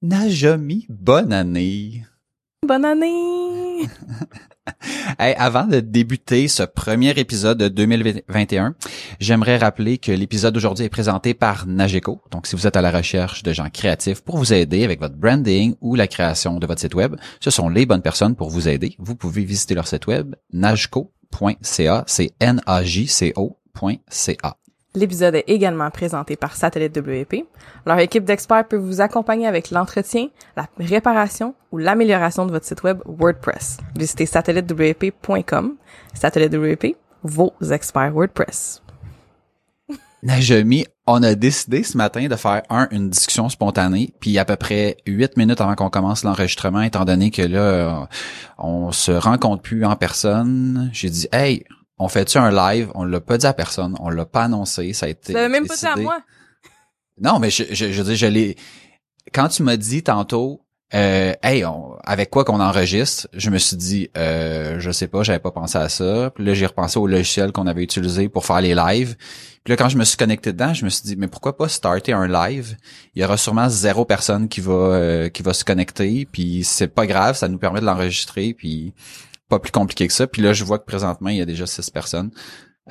Najomi, bonne année! Bonne année! Hey, avant de débuter ce premier épisode de 2021, j'aimerais rappeler que l'épisode d'aujourd'hui est présenté par Nageco. Donc, si vous êtes à la recherche de gens créatifs pour vous aider avec votre branding ou la création de votre site web, ce sont les bonnes personnes pour vous aider. Vous pouvez visiter leur site web nageco.ca, c'est N-A-J-C-O.ca. L'épisode est également présenté par Satellite WP. Leur équipe d'experts peut vous accompagner avec l'entretien, la réparation ou l'amélioration de votre site web WordPress. Visitez satellitewp.com. Satellite WP, vos experts WordPress. Najomi, on a décidé ce matin de faire un une discussion spontanée, puis à peu près huit minutes avant qu'on commence l'enregistrement, étant donné que là on se rencontre plus en personne, j'ai dit hey, on fait-tu un live? On l'a pas dit à personne, on l'a pas annoncé, ça a été. Même pas dit à moi. Non, mais je, je, je veux dire, je l'ai. Quand tu m'as dit tantôt, euh, hey, on- avec quoi qu'on enregistre, je me suis dit, euh, je sais pas, j'avais pas pensé à ça. Puis là, j'ai repensé au logiciel qu'on avait utilisé pour faire les lives. Puis là, quand je me suis connecté dedans, je me suis dit, mais pourquoi pas starter un live? Il y aura sûrement zéro personne qui va euh, qui va se connecter. Puis c'est pas grave, ça nous permet de l'enregistrer. Puis pas plus compliqué que ça. Puis là, je vois que présentement, il y a déjà six personnes.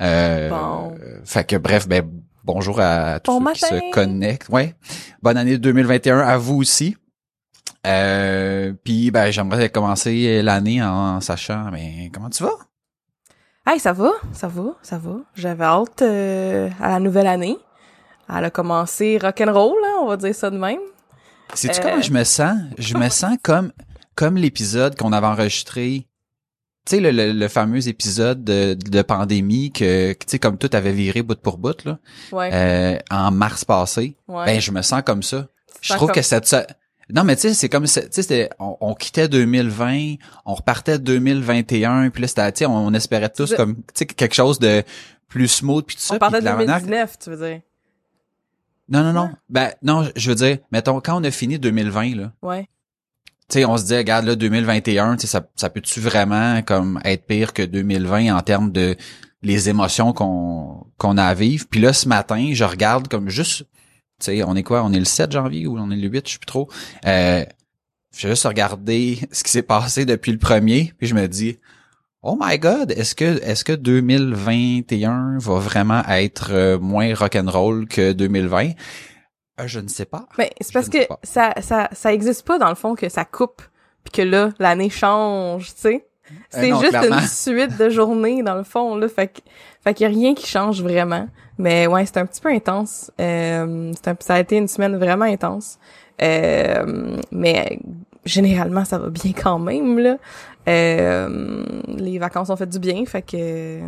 Euh, Bon. Fait que bref, ben bonjour à tous Bon ceux qui se connectent. Ouais. Bonne année 2021 à vous aussi. Euh, puis ben j'aimerais commencer l'année en sachant mais comment tu vas? Hey, ça va, ça va, ça va. J'avais hâte euh, à la nouvelle année. Elle a commencé rock'n'roll, hein, on va dire ça de même. Sais-tu Euh, comment je me sens? Je me sens comme comme l'épisode qu'on avait enregistré tu sais le, le, le fameux épisode de, de pandémie que tu sais comme tout avait viré bout pour bout là Ouais. euh, en mars passé. ouais. Ben je me sens comme ça. Je trouve comme- que cette ça- non mais tu sais c'est comme ça- tu sais on, on quittait 2020, on repartait 2021 puis là c'était tu sais on espérait tous comme tu sais quelque chose de plus smooth puis tout ça on parlait de la manière- 2019, tu veux dire. Non non non. Ben non, je veux dire mettons quand on a fini 2020 là, Ouais. Tu sais on se dit regarde là 2021, tu sais ça ça peut-tu vraiment comme être pire que 2020 en termes de les émotions qu'on qu'on a à vivre? Puis là ce matin, je regarde comme juste tu sais, on est quoi? On est le 7 janvier ou on est le 8, je sais plus trop. Euh, j'ai juste regardé ce qui s'est passé depuis le premier, puis je me dis, oh my god, est-ce que est-ce que 2021 va vraiment être euh, moins rock'n'roll que 2020? Euh, je ne sais pas. Mais c'est Je parce que ça, ça, ça existe pas dans le fond que ça coupe puis que là l'année change, tu sais. C'est Euh, non, juste clairement. une suite de journées dans le fond là, fait que fait qu'il y a rien qui change vraiment. Mais ouais, c'est un petit peu intense. Euh, c'est un- ça a été une semaine vraiment intense. Euh, mais généralement ça va bien quand même là. Euh, les vacances ont fait du bien, fait que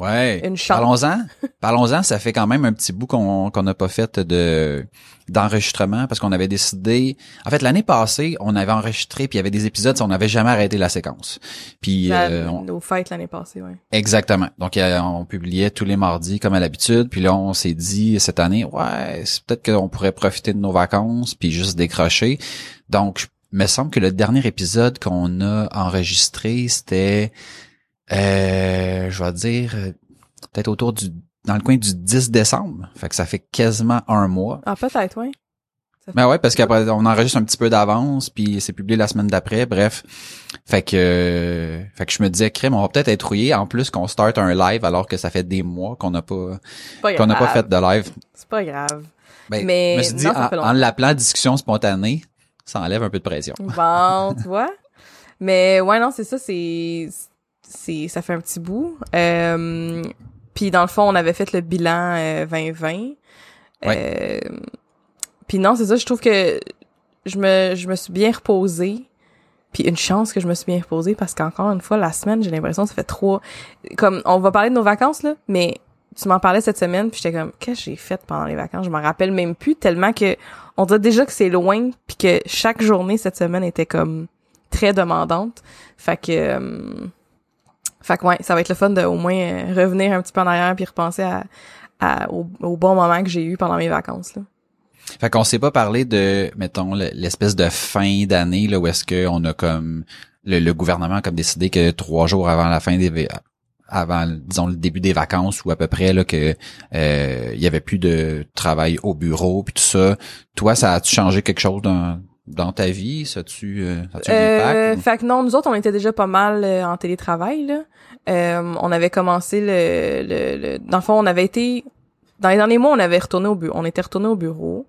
Ouais. Une chance. Parlons-en. Parlons-en, ça fait quand même un petit bout qu'on qu'on n'a pas fait de d'enregistrement parce qu'on avait décidé. En fait, l'année passée, on avait enregistré puis il y avait des épisodes, on n'avait jamais arrêté la séquence. Puis la- euh, on- nos fêtes l'année passée, ouais. Exactement. Donc, on publiait tous les mardis comme à l'habitude. Puis là, on s'est dit cette année, ouais, c'est peut-être qu'on pourrait profiter de nos vacances puis juste décrocher. Donc, je- me semble que le dernier épisode qu'on a enregistré, c'était, je vais dire, euh, peut-être autour du, dans le coin du 10 décembre. Fait que ça fait quasiment un mois. Ah peut-être, ouais. Ben ouais, parce qu'après, on enregistre un petit peu d'avance, puis c'est publié la semaine d'après, bref. Fait que, euh, fait que je me disais, crème, on va peut-être être rouillé, en plus qu'on start un live alors que ça fait des mois qu'on n'a pas, qu'on n'a pas fait de live. C'est pas grave. Ben, Mais je me suis dit, non, en, l'appelant discussion spontanée, ça enlève un peu de pression. Bon, tu vois. Mais ouais, non, c'est ça, c'est c'est ça fait un petit bout. Euh, puis dans le fond, on avait fait le bilan euh, 2020. Ouais. Euh, puis non, c'est ça, je trouve que je me je me suis bien reposée. Puis une chance que je me suis bien reposée parce qu'encore une fois, la semaine, j'ai l'impression que ça fait trop... Comme, on va parler de nos vacances, là, mais tu m'en parlais cette semaine, puis j'étais comme, qu'est-ce que j'ai fait pendant les vacances? Je m'en rappelle même plus, tellement que on dirait déjà que c'est loin, puis que chaque journée cette semaine était comme très demandante. Fait que... euh, fait que ouais, ça va être le fun de au moins euh, revenir un petit peu en arrière puis repenser à, à- au, au bon moment que j'ai eu pendant mes vacances, là. Fait qu'on s'est pas parlé de, mettons, le- l'espèce de fin d'année, là, où est-ce qu'on a comme, le, le gouvernement a comme décidé que trois jours avant la fin des, va- avant, disons, le début des vacances ou à peu près, là, que, euh, il y avait plus de travail au bureau puis tout ça. Toi, ça a-tu changé quelque chose dans, dans ta vie? Ça a-tu, euh, un Euh, ou- fait que non, nous autres, on était déjà pas mal euh, en télétravail, là. Euh, on avait commencé le, le, le- Dans le fond, on avait été... Dans les derniers mois, on avait retourné au bureau. On était retourné au bureau.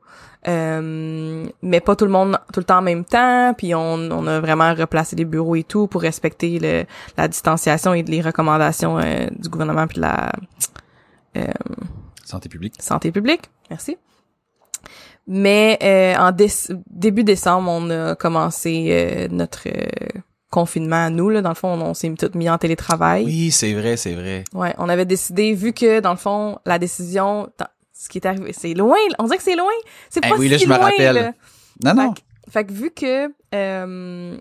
Euh, mais pas tout le monde tout le temps en même temps. Puis on, on a vraiment replacé les bureaux et tout pour respecter le, la distanciation et les recommandations euh, du gouvernement puis de la euh, Santé publique. santé publique. Merci. Mais euh, en déce- début décembre, on a commencé euh, notre euh, confinement à nous. Là, dans le fond, on, on s'est tout mis en télétravail. Oui, c'est vrai, c'est vrai. Ouais, on avait décidé, vu que dans le fond, la décision, ce qui est arrivé, c'est loin. On dirait que c'est loin. C'est Eh pas oui, si là, je me loin. rappelle. là. Non, non. Fait, que- vu que euh,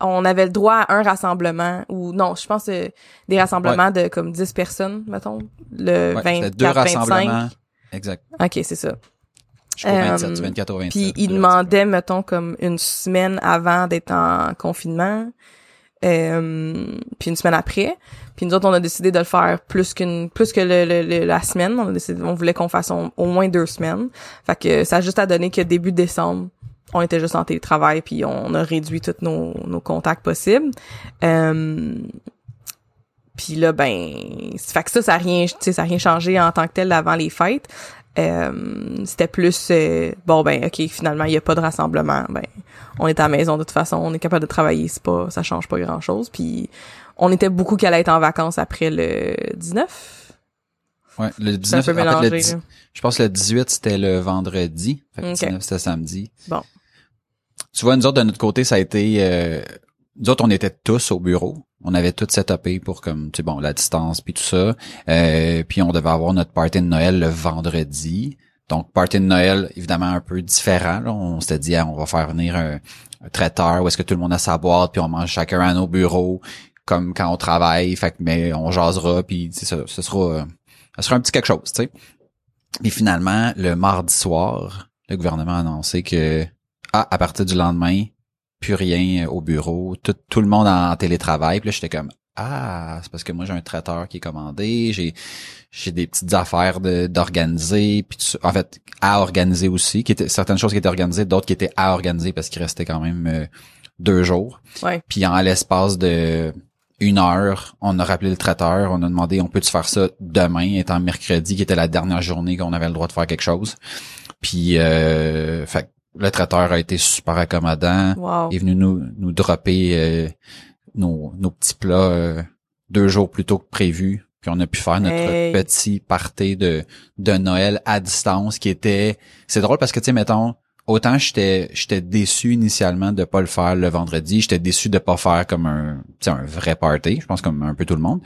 on avait le droit à un rassemblement ou non, je pense euh, des rassemblements de comme 10 personnes, mettons, le Ouais, 20 c'était deux 25. rassemblements. Exact. OK, c'est ça. Jusqu'au Euh, 27, du 24 au 27. Puis il demandait, mettons, comme une semaine avant d'être en confinement, euh, puis une semaine après. Puis nous autres, on a décidé de le faire plus qu'une, plus que le, le- le- la semaine. On a décidé, on voulait qu'on fasse au, au moins deux semaines. Fait que ça a juste à donner que début décembre, on était juste en télétravail, puis on a réduit tous nos, nos contacts possibles. Euh, puis là, ben, fait que ça, ça a rien, tu sais, ça a rien changé en tant que tel avant les fêtes. Euh, c'était plus euh, bon ben ok finalement il y a pas de rassemblement ben on est à la maison de toute façon on est capable de travailler c'est pas ça change pas grand chose puis on était beaucoup qu'elle allait être en vacances après le 19 Ouais, le c'est un 19, peu en fait, le mélangé 10 là. je pense que le 18, c'était le vendredi. Fait que le Ok. 19, c'était samedi. Bon. Tu vois, nous autres, de notre côté, ça a été... Euh, nous autres, on était tous au bureau. On avait tout setupé pour, comme, tu sais, bon, la distance, puis tout ça. Euh, puis on devait avoir notre party de Noël le vendredi. Donc, party de Noël, évidemment, un peu différent. On s'était dit, ah, on va faire venir un, traiteur où est-ce que tout le monde a sa boîte, puis on mange chacun à nos bureaux, comme quand on travaille. Fait mais on jasera, puis ça, ce sera... sera un petit quelque chose, tu sais. Et finalement, le mardi soir, le gouvernement a annoncé que, ah, à partir du lendemain, plus rien au bureau, tout, tout le monde en télétravail. Puis là, j'étais comme, ah, c'est parce que moi, j'ai un traiteur qui est commandé, j'ai j'ai des petites affaires d'organiser, puis ça. en fait, à organiser aussi, qui étaient certaines choses qui étaient organisées, d'autres qui étaient à organiser parce qu'il restait quand même euh, deux jours. ouais Puis en l'espace de une heure, on a rappelé le traiteur, on a demandé on peut-tu faire ça demain, étant mercredi, qui était la dernière journée qu'on avait le droit de faire quelque chose. Puis euh, fait, le traiteur a été super accommodant, wow est venu nous nous dropper euh, nos, nos petits plats euh, deux jours plus tôt que prévu. Puis on a pu faire notre Hey. petit party de de Noël à distance qui était c'est drôle parce que tu sais mettons autant j'étais j'étais déçu initialement de pas le faire le vendredi, j'étais déçu de pas faire comme un un vrai party, je pense comme un peu tout le monde.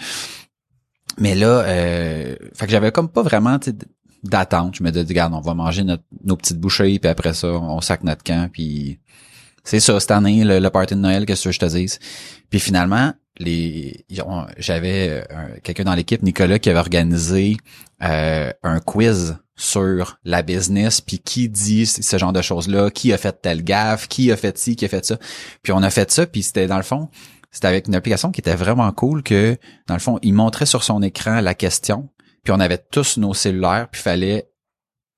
Mais là euh, fait que j'avais comme pas vraiment d'attente, je me disais regarde, on va manger notre, nos petites bouchées puis après ça on sac notre camp puis c'est ça cette année le, le party de Noël qu'est-ce que je te dise? Puis finalement les j'avais euh, quelqu'un dans l'équipe Nicolas qui avait organisé euh, un quiz sur la business puis qui dit ce genre de choses là qui a fait telle gaffe qui a fait ci qui a fait ça puis on a fait ça puis c'était dans le fond c'était avec une application qui était vraiment cool que dans le fond il montrait sur son écran la question puis on avait tous nos cellulaires puis fallait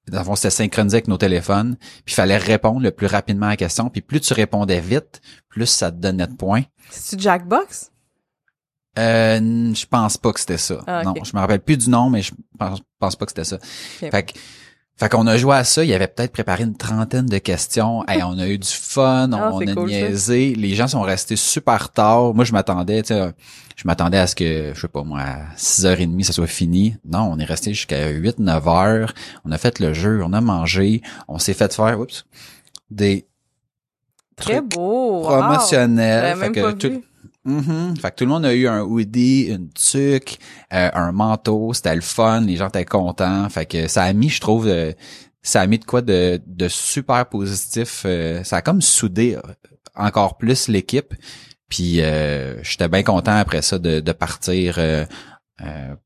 dans le fond c'était synchronisé avec nos téléphones puis fallait répondre le plus rapidement à la question puis plus tu répondais vite plus ça te donnait de points c'est Jackbox? Euh, je pense pas que c'était ça. Ah. Non, je me rappelle plus du nom, mais je pense, pense pas que c'était ça. Fait que Fait qu'on a joué à ça, il avait peut-être préparé une trentaine de questions. Hey, on a eu du fun, on, Ah, on a cool, ça. niaisé. Les gens sont restés super tard. Moi, je m'attendais, tu sais, je m'attendais à ce que, je sais pas moi, à 6h30, ça soit fini. Non, on est resté jusqu'à 8, 9 heures. On a fait le jeu, on a mangé, on s'est fait faire, oups, des Très trucs beau. promotionnels. Fait que tout- vu. Mhm. Fait que tout le monde a eu un hoodie, une tuque, euh, un manteau, c'était le fun, les gens étaient contents. Fait que ça a mis, je trouve, euh, ça a mis de quoi de, de super positif. euh, ça a comme soudé euh, encore plus l'équipe. Puis euh, j'étais bien content après ça de, de partir euh,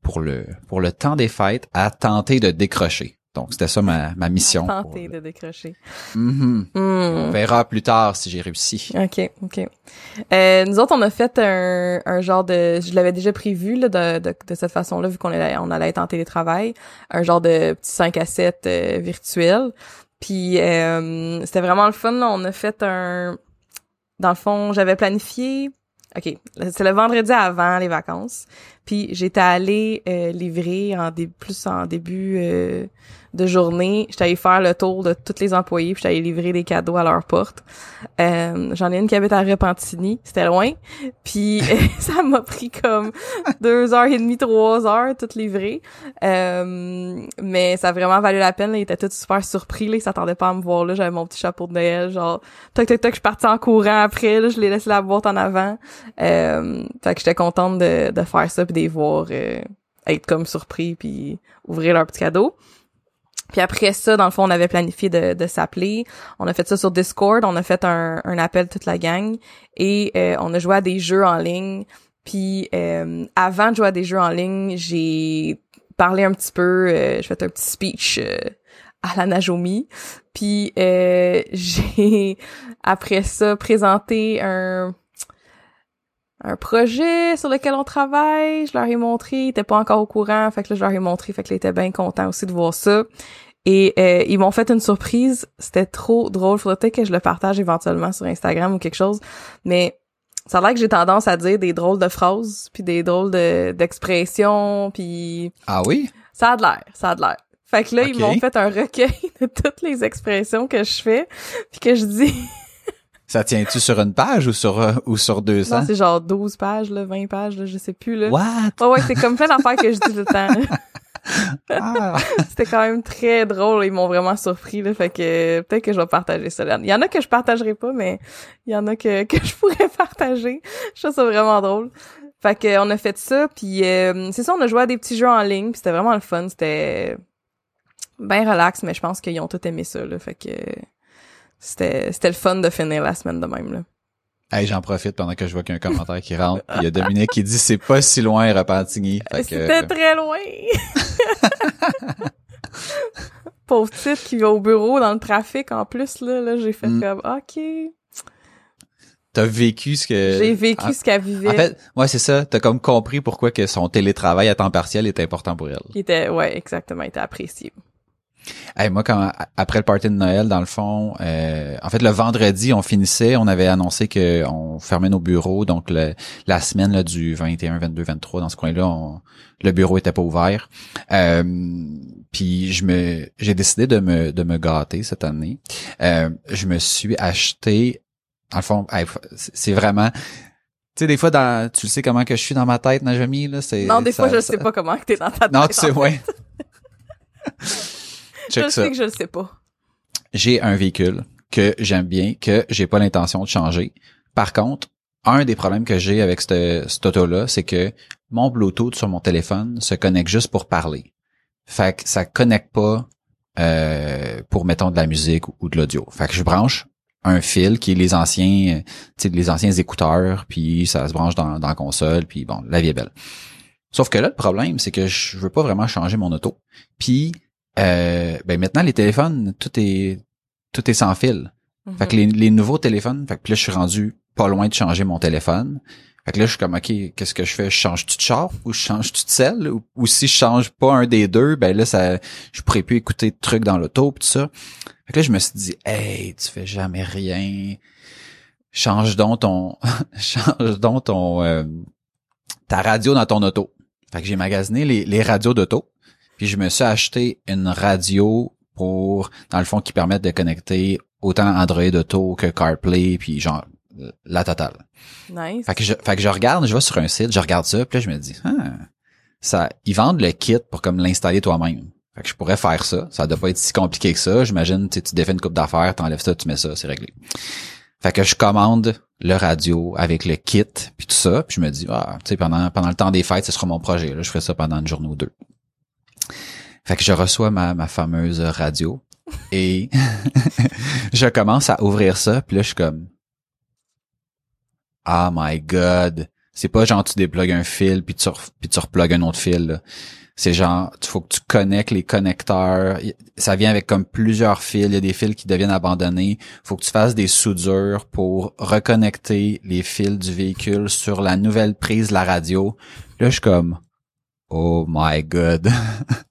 pour le pour le temps des fêtes à tenter de décrocher. Donc c'était ça ma, ma mission. Tenter pour de décrocher. le- Mhm. On Hmm. verra plus tard si j'ai réussi. OK, OK. Euh, nous autres, on a fait un, un genre de... Je l'avais déjà prévu là, de, de, de cette façon-là, vu qu'on allait, on allait être en télétravail. Un genre de petit 5 à 7 euh, virtuel. Puis euh, c'était vraiment le fun. Là. On a fait un... Dans le fond, j'avais planifié... OK, c'est le vendredi avant les vacances. Puis j'étais allée euh, livrer en dé- plus en début euh, de journée. J'étais allée faire le tour de tous les employés, puis j'étais allée livrer des cadeaux à leur porte. Euh, J'en ai une qui habite à Repentigny, c'était loin. Puis ça m'a pris comme deux heures et demie, trois heures, tout livré. Euh, mais ça a vraiment valu la peine. Ils étaient tous super surpris. Là. Ils s'attendaient pas à me voir là. J'avais mon petit chapeau de Noël, genre toc toc toc. Je suis partie en courant après. Là. Je les laissé la boîte en avant. Euh, fait que j'étais contente de, de faire ça puis de les voir euh, être comme surpris puis ouvrir leur petit cadeau. Puis après ça, dans le fond, on avait planifié de, de s'appeler. On a fait ça sur Discord. On a fait un, un appel toute la gang. Et euh, on a joué à des jeux en ligne. Puis euh, avant de jouer à des jeux en ligne, j'ai parlé un petit peu. Euh, j'ai fait un petit speech euh, à la Najomi. Puis euh, j'ai, après ça, présenté un un projet sur lequel on travaille. Je leur ai montré, ils étaient pas encore au courant, fait que là, je leur ai montré, fait que là, ils étaient bien contents aussi de voir ça. Et euh, ils m'ont fait une surprise. C'était trop drôle. Faudrait peut-être que je le partage éventuellement sur Instagram ou quelque chose. Mais ça a l'air que j'ai tendance à dire des drôles de phrases, puis des drôles de d'expressions, puis Ah oui? ça a de l'air, ça a de l'air. Fait que là, ils m'ont fait un recueil de toutes les expressions que je fais, puis que je dis... Ça tient-tu sur une page ou sur euh, ou sur 200? Non, c'est genre 12 pages, là, 20 pages, là, je sais plus, là. What? Ouais, ouais, c'est comme plein d'affaires que je dis tout le temps. Ah. C'était quand même très drôle. Ils m'ont vraiment surpris, là. Fait que peut-être que je vais partager ça. là. Il y en a que je partagerai pas, mais il y en a que, que je pourrais partager. Je trouve ça vraiment drôle. Fait que on a fait ça, puis euh, c'est ça, on a joué à des petits jeux en ligne, puis c'était vraiment le fun. C'était bien relax, mais je pense qu'ils ont tout aimé ça, là. Fait que c'était c'était le fun de finir la semaine de même, là. Hey, j'en profite pendant que je vois qu'il y a un commentaire qui rentre. Il y a Dominique qui dit c'est pas si loin Repentigny. Que, C'était très loin. Pauvre petite qui va au bureau dans le trafic en plus là, là j'ai fait Mm. comme OK, t'as vécu ce que j'ai vécu en, ce qu'elle vivait. en fait, ouais, c'est ça, t'as comme compris pourquoi que son télétravail à temps partiel est important pour elle. qui était ouais, exactement, était apprécié. Hey, moi quand après le party de Noël dans le fond, euh, en fait le vendredi on finissait, on avait annoncé que on fermait nos bureaux donc le- la semaine là, du 21, 22, 23 dans ce coin-là, on- le bureau était pas ouvert. Euh, puis je me j'ai décidé de me de me gâter cette année. Euh, je me suis acheté dans le fond, hey, c'est vraiment tu sais des fois dans tu sais comment que je suis dans ma tête Najami là, c'est Non, des fois je ça- sais pas comment que t'es dans ta tête. Non, tu sais en Je ça sais que je le sais pas. j'ai un véhicule que j'aime bien, que j'ai pas l'intention de changer. Par contre, un des problèmes que j'ai avec cette, cette auto-là, c'est que mon Bluetooth sur mon téléphone se connecte juste pour parler. Fait que ça connecte pas euh, pour, mettons, de la musique ou, de l'audio. Fait que je branche un fil qui est les anciens, euh, tu sais, les anciens écouteurs, puis ça se branche dans, dans la console, puis bon, la vie est belle. Sauf que là, le problème, c'est que je veux pas vraiment changer mon auto. Puis, euh, ben maintenant, les téléphones, tout est tout est sans fil. Fait que Mhm. les, les nouveaux téléphones, fait que puis là, je suis rendu pas loin de changer mon téléphone. Fait que là, je suis comme, OK, qu'est-ce que je fais? Je change-tu de char ou je change-tu de sel? Ou, ou si je change pas un des deux, ben là, ça, je pourrais plus écouter de trucs dans l'auto pis tout ça. Fait que là, je me suis dit, hey, tu fais jamais rien. Change donc ton, change donc ton, euh, ta radio dans ton auto. Fait que j'ai magasiné les, les radios d'auto. Puis je me suis acheté une radio pour, dans le fond, qui permettent de connecter autant Android Auto que CarPlay, puis genre la totale. Nice. Fait que je, fait que je regarde, je vais sur un site, je regarde ça, puis là je me dis, ah, ça, ils vendent le kit pour comme l'installer toi-même. Fait que je pourrais faire ça. Ça doit pas être si compliqué que ça. J'imagine, tu défais une coupe d'affaires, t'enlèves ça, tu mets ça, c'est réglé. Fait que je commande le radio avec le kit puis tout ça, puis je me dis ah, tu sais pendant pendant le temps des fêtes, ce sera mon projet là, je ferai ça pendant une journée ou deux. Fait que je reçois ma ma fameuse radio et je commence à ouvrir ça, puis là je suis comme Oh my god, c'est pas genre tu déplugues un fil puis tu puis tu replugues un autre fil. C'est genre, il faut que tu connectes les connecteurs. Ça vient avec comme plusieurs fils. Il y a des fils qui deviennent abandonnés. faut que tu fasses des soudures pour reconnecter les fils du véhicule sur la nouvelle prise de la radio. Là, je suis comme, oh my god,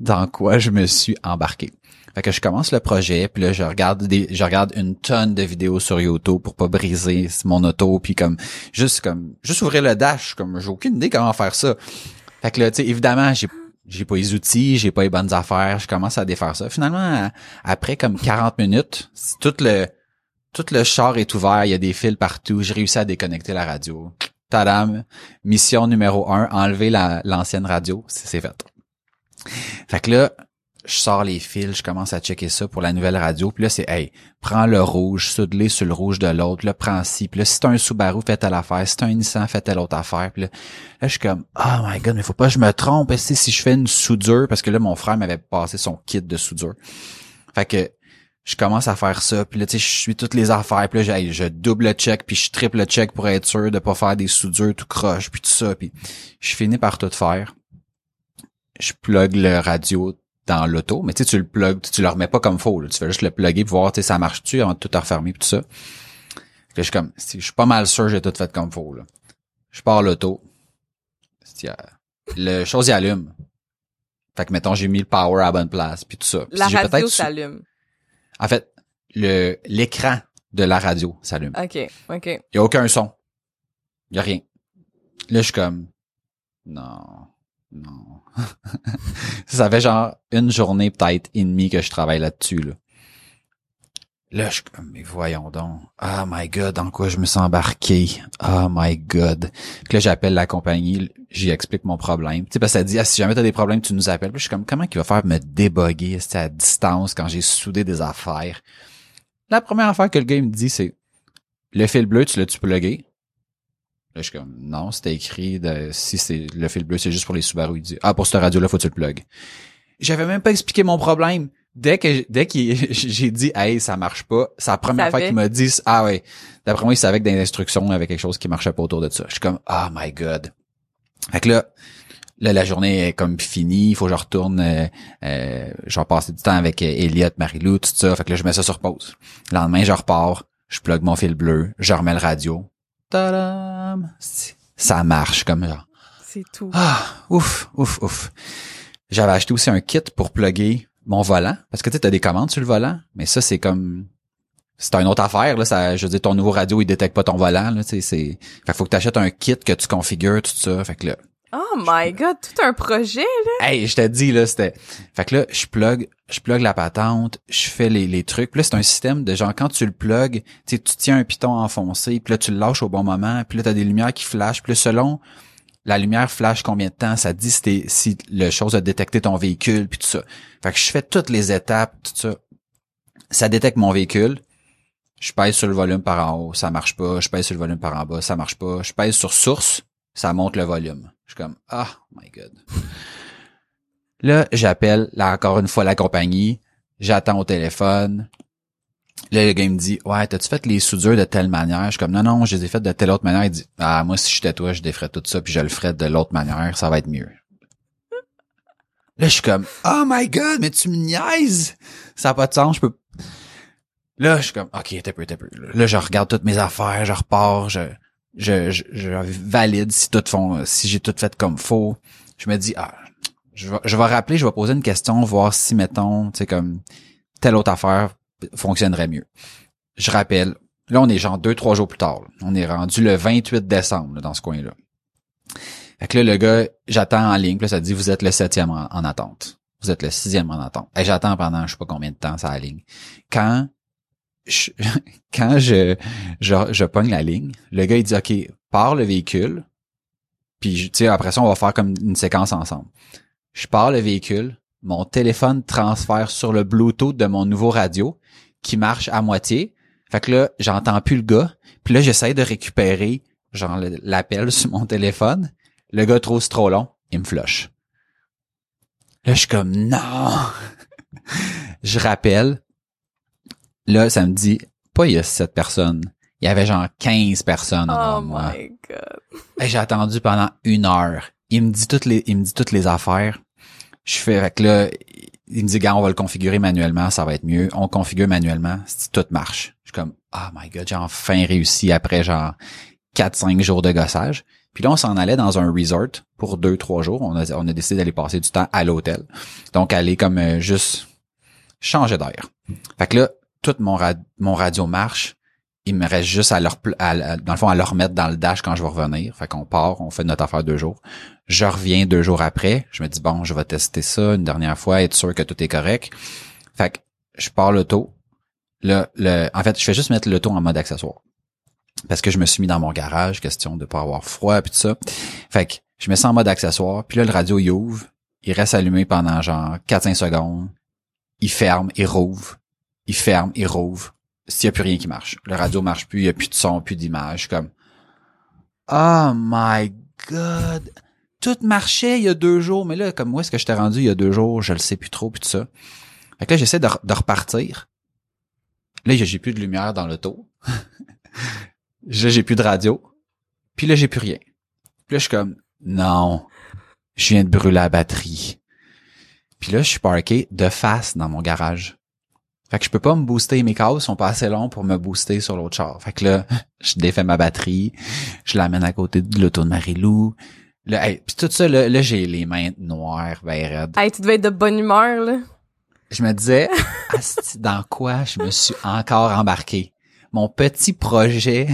dans quoi je me suis embarqué. Fait que je commence le projet, puis là je regarde des, je regarde une tonne de vidéos sur YouTube pour pas briser mon auto, puis comme juste comme juste ouvrir le dash, comme j'ai aucune idée comment faire ça. Fait que là, tu sais, évidemment, j'ai j'ai pas les outils, j'ai pas les bonnes affaires, je commence à défaire ça. Finalement, après comme 40 minutes, tout le tout le char est ouvert, il y a des fils partout, j'ai réussi à déconnecter la radio. Tadam, mission numéro un, enlever l'ancienne radio, c'est fait. Fait que là, je sors les fils, je commence à checker ça pour la nouvelle radio. Puis là, c'est, hey, prends le rouge, soude-les sur le rouge de l'autre, là, prends ci. Puis là, si t'as un Subaru, fais telle affaire. Si t'as un Nissan, fais telle autre affaire. Puis là, je suis comme, oh my god, mais faut pas que je me trompe. Si je fais une soudure, parce que là, mon frère m'avait passé son kit de soudure. Fait que, je commence à faire ça, puis là, tu sais, je suis toutes les affaires, puis là, je double check, puis je triple check pour être sûr de pas faire des soudures tout croche, puis tout ça, puis je finis par tout faire. Je plug le radio dans l'auto, mais tu sais, tu le plugs, tu le remets pas comme faux, tu fais juste le plugger pour voir, tu sais, ça marche-tu avant de tout refermer tout ça. Que je suis comme, je suis pas mal sûr que j'ai tout fait comme faux, là. Je pars l'auto. Le chose y allume. Fait que, mettons, j'ai mis le power à la bonne place, puis tout ça. la radio s'allume. En fait, le l'écran de la radio s'allume. OK, OK. Il y a aucun son. Il y a rien. Là, je suis comme, non, non. ça fait genre une journée peut-être et demie que je travaille là-dessus. Là. Là, je mais voyons donc. Oh my god, dans quoi je me sens embarqué? Oh my god. Puis là, j'appelle la compagnie, j'y explique mon problème. Tu sais, parce que ça dit, ah, si jamais t'as des problèmes, tu nous appelles. Puis je suis comme, comment il va faire me déboguer à distance quand j'ai soudé des affaires? La première affaire que le gars me dit, c'est, le fil bleu, tu l'as-tu plugué? Là, je suis comme, non, c'était écrit de, si c'est le fil bleu, c'est juste pour les Subaru. Il dit, ah, pour cette radio-là, faut que tu le plug. J'avais même pas expliqué mon problème. Dès que, dès que j'ai dit, hey, ça marche pas, c'est la première fois qu'il m'a dit, ah ouais. D'après moi, il savait que dans les instructions, il y avait quelque chose qui marchait pas autour de ça. Je suis comme, oh my god. Fait que là, là, la journée est comme finie, il faut que je retourne, euh, euh, je vais passer du temps avec euh, Elliot, Marilou, tout ça. Fait que là, je mets ça sur pause. Le lendemain, je repars, je plug mon fil bleu, je remets le radio, Tadam! Ça marche comme ça. C'est tout. Ah, ouf, ouf, ouf. J'avais acheté aussi un kit pour plugger mon volant. Parce que tu as des commandes sur le volant. Mais ça, c'est comme, c'est une autre affaire, là. Ça, je veux dire, ton nouveau radio, il détecte pas ton volant, là. C'est, fait faut que tu achètes un kit que tu configures, tout ça. Fait que là, Oh my god, tout un projet là. Hey, je t'ai dit là, c'était. Fait que là, je plug, je plug la patente, je fais les, les trucs. Puis là, c'est un système de genre quand tu le plug, tu tiens un piton enfoncé, puis là tu le lâches au bon moment, puis là t'as des lumières qui flashent, puis là, selon la lumière flash combien de temps, ça dit si, si le chose a détecté ton véhicule, puis tout ça. Fait que je fais toutes les étapes, tout ça. Ça détecte mon véhicule. Je pèse sur le volume par en haut, ça marche pas. Je pèse sur le volume par en bas, ça marche pas. Je pèse sur source, ça monte le volume. Je suis comme, ah, my god. Là, j'appelle, là, encore une fois, la compagnie. J'attends au téléphone. Là, le gars me dit, ouais, t'as-tu fait les soudures de telle manière? Je suis comme, non, non, je les ai faites de telle autre manière. Il dit, ah, moi, si j'étais toi, je déferais tout ça, puis je le ferais de l'autre manière, ça va être mieux. Là, je suis comme, oh my god, mais tu me niaises! Ça n'a pas de sens, je peux... Là, je suis comme, ok, t'es peu, t'es peu. Là, je regarde toutes mes affaires, je repars, je, je, je, valide si tout font, si j'ai tout fait comme faux. Je me dis, ah, je vais, je vais rappeler, je vais poser une question, voir si, mettons, tu sais, comme telle autre affaire fonctionnerait mieux. Je rappelle, là, on est genre deux, trois jours plus tard. On est rendu le 28 décembre dans ce coin-là. Fait que là, le gars, j'attends en ligne, là, ça dit, vous êtes le septième en, attente. Vous êtes le sixième en attente. Et j'attends pendant je sais pas combien de temps ça ligne. Quand quand je, je, je pogne la ligne, le gars il dit OK, pars le véhicule. Puis tu sais après ça on va faire comme une séquence ensemble. Je pars le véhicule, mon téléphone transfère sur le Bluetooth de mon nouveau radio qui marche à moitié. Fait que là, j'entends plus le gars. Puis là, j'essaie de récupérer genre l'appel sur mon téléphone. Le gars trouve trop long, il me flush. Là, je suis comme non. je rappelle. Là, ça me dit pas il y a sept personnes. Il y avait genre 15 personnes Oh moi. my god. Hey, J'ai attendu pendant une heure. Il me dit toutes les, il me dit toutes les affaires. Je fais, fait que là, il me dit, gars, on va le configurer manuellement, ça va être mieux. On configure manuellement, si tout marche. Je suis comme, oh my god, j'ai enfin réussi après genre 4-5 jours de gossage. Puis là, on s'en allait dans un resort pour deux, trois jours. On a, on a décidé d'aller passer du temps à l'hôtel. Donc, aller comme euh, juste changer d'air. Fait que là, tout mon, ra- mon radio marche. Il me reste juste à leur, à- dans le fond, à le remettre dans le dash quand je vais revenir. Fait qu'on part, on fait notre affaire deux jours. Je reviens deux jours après. Je me dis, bon, je vais tester ça une dernière fois, être sûr que tout est correct. Fait que je pars l'auto. Là, le, en fait, je fais juste mettre l'auto en mode accessoire. Parce que je me suis mis dans mon garage, question de pas avoir froid puis tout ça. Fait que je mets ça en mode accessoire. Puis là, le radio, il ouvre. Il reste allumé pendant genre 4-5 secondes. Il ferme, il rouvre. Il ferme, il rouvre. S'il y a plus rien qui marche. Le radio marche plus, il y a plus de son, plus d'image. Comme, oh my god tout marchait il y a deux jours, mais là, comme moi, est-ce que je t'ai rendu il y a deux jours, je le sais plus trop, puis tout ça. Fait que là, j'essaie de repartir. Là, j'ai plus de lumière dans l'auto. là, j'ai plus de radio. Puis là, j'ai plus rien. Puis là, je suis comme, non, je viens de brûler la batterie. Puis là, je suis parké de face dans mon garage. Fait que je peux pas me booster, mes câbles sont pas assez longs pour me booster sur l'autre char. Fait que là, je défais ma batterie, je l'amène à côté de l'auto de Marie-Lou. Là, hey, puis tout ça, là, là, j'ai les mains noires, ben raides. Hey, tu devais être de bonne humeur, là. Je me disais, dans quoi je me suis encore embarqué? Mon petit projet,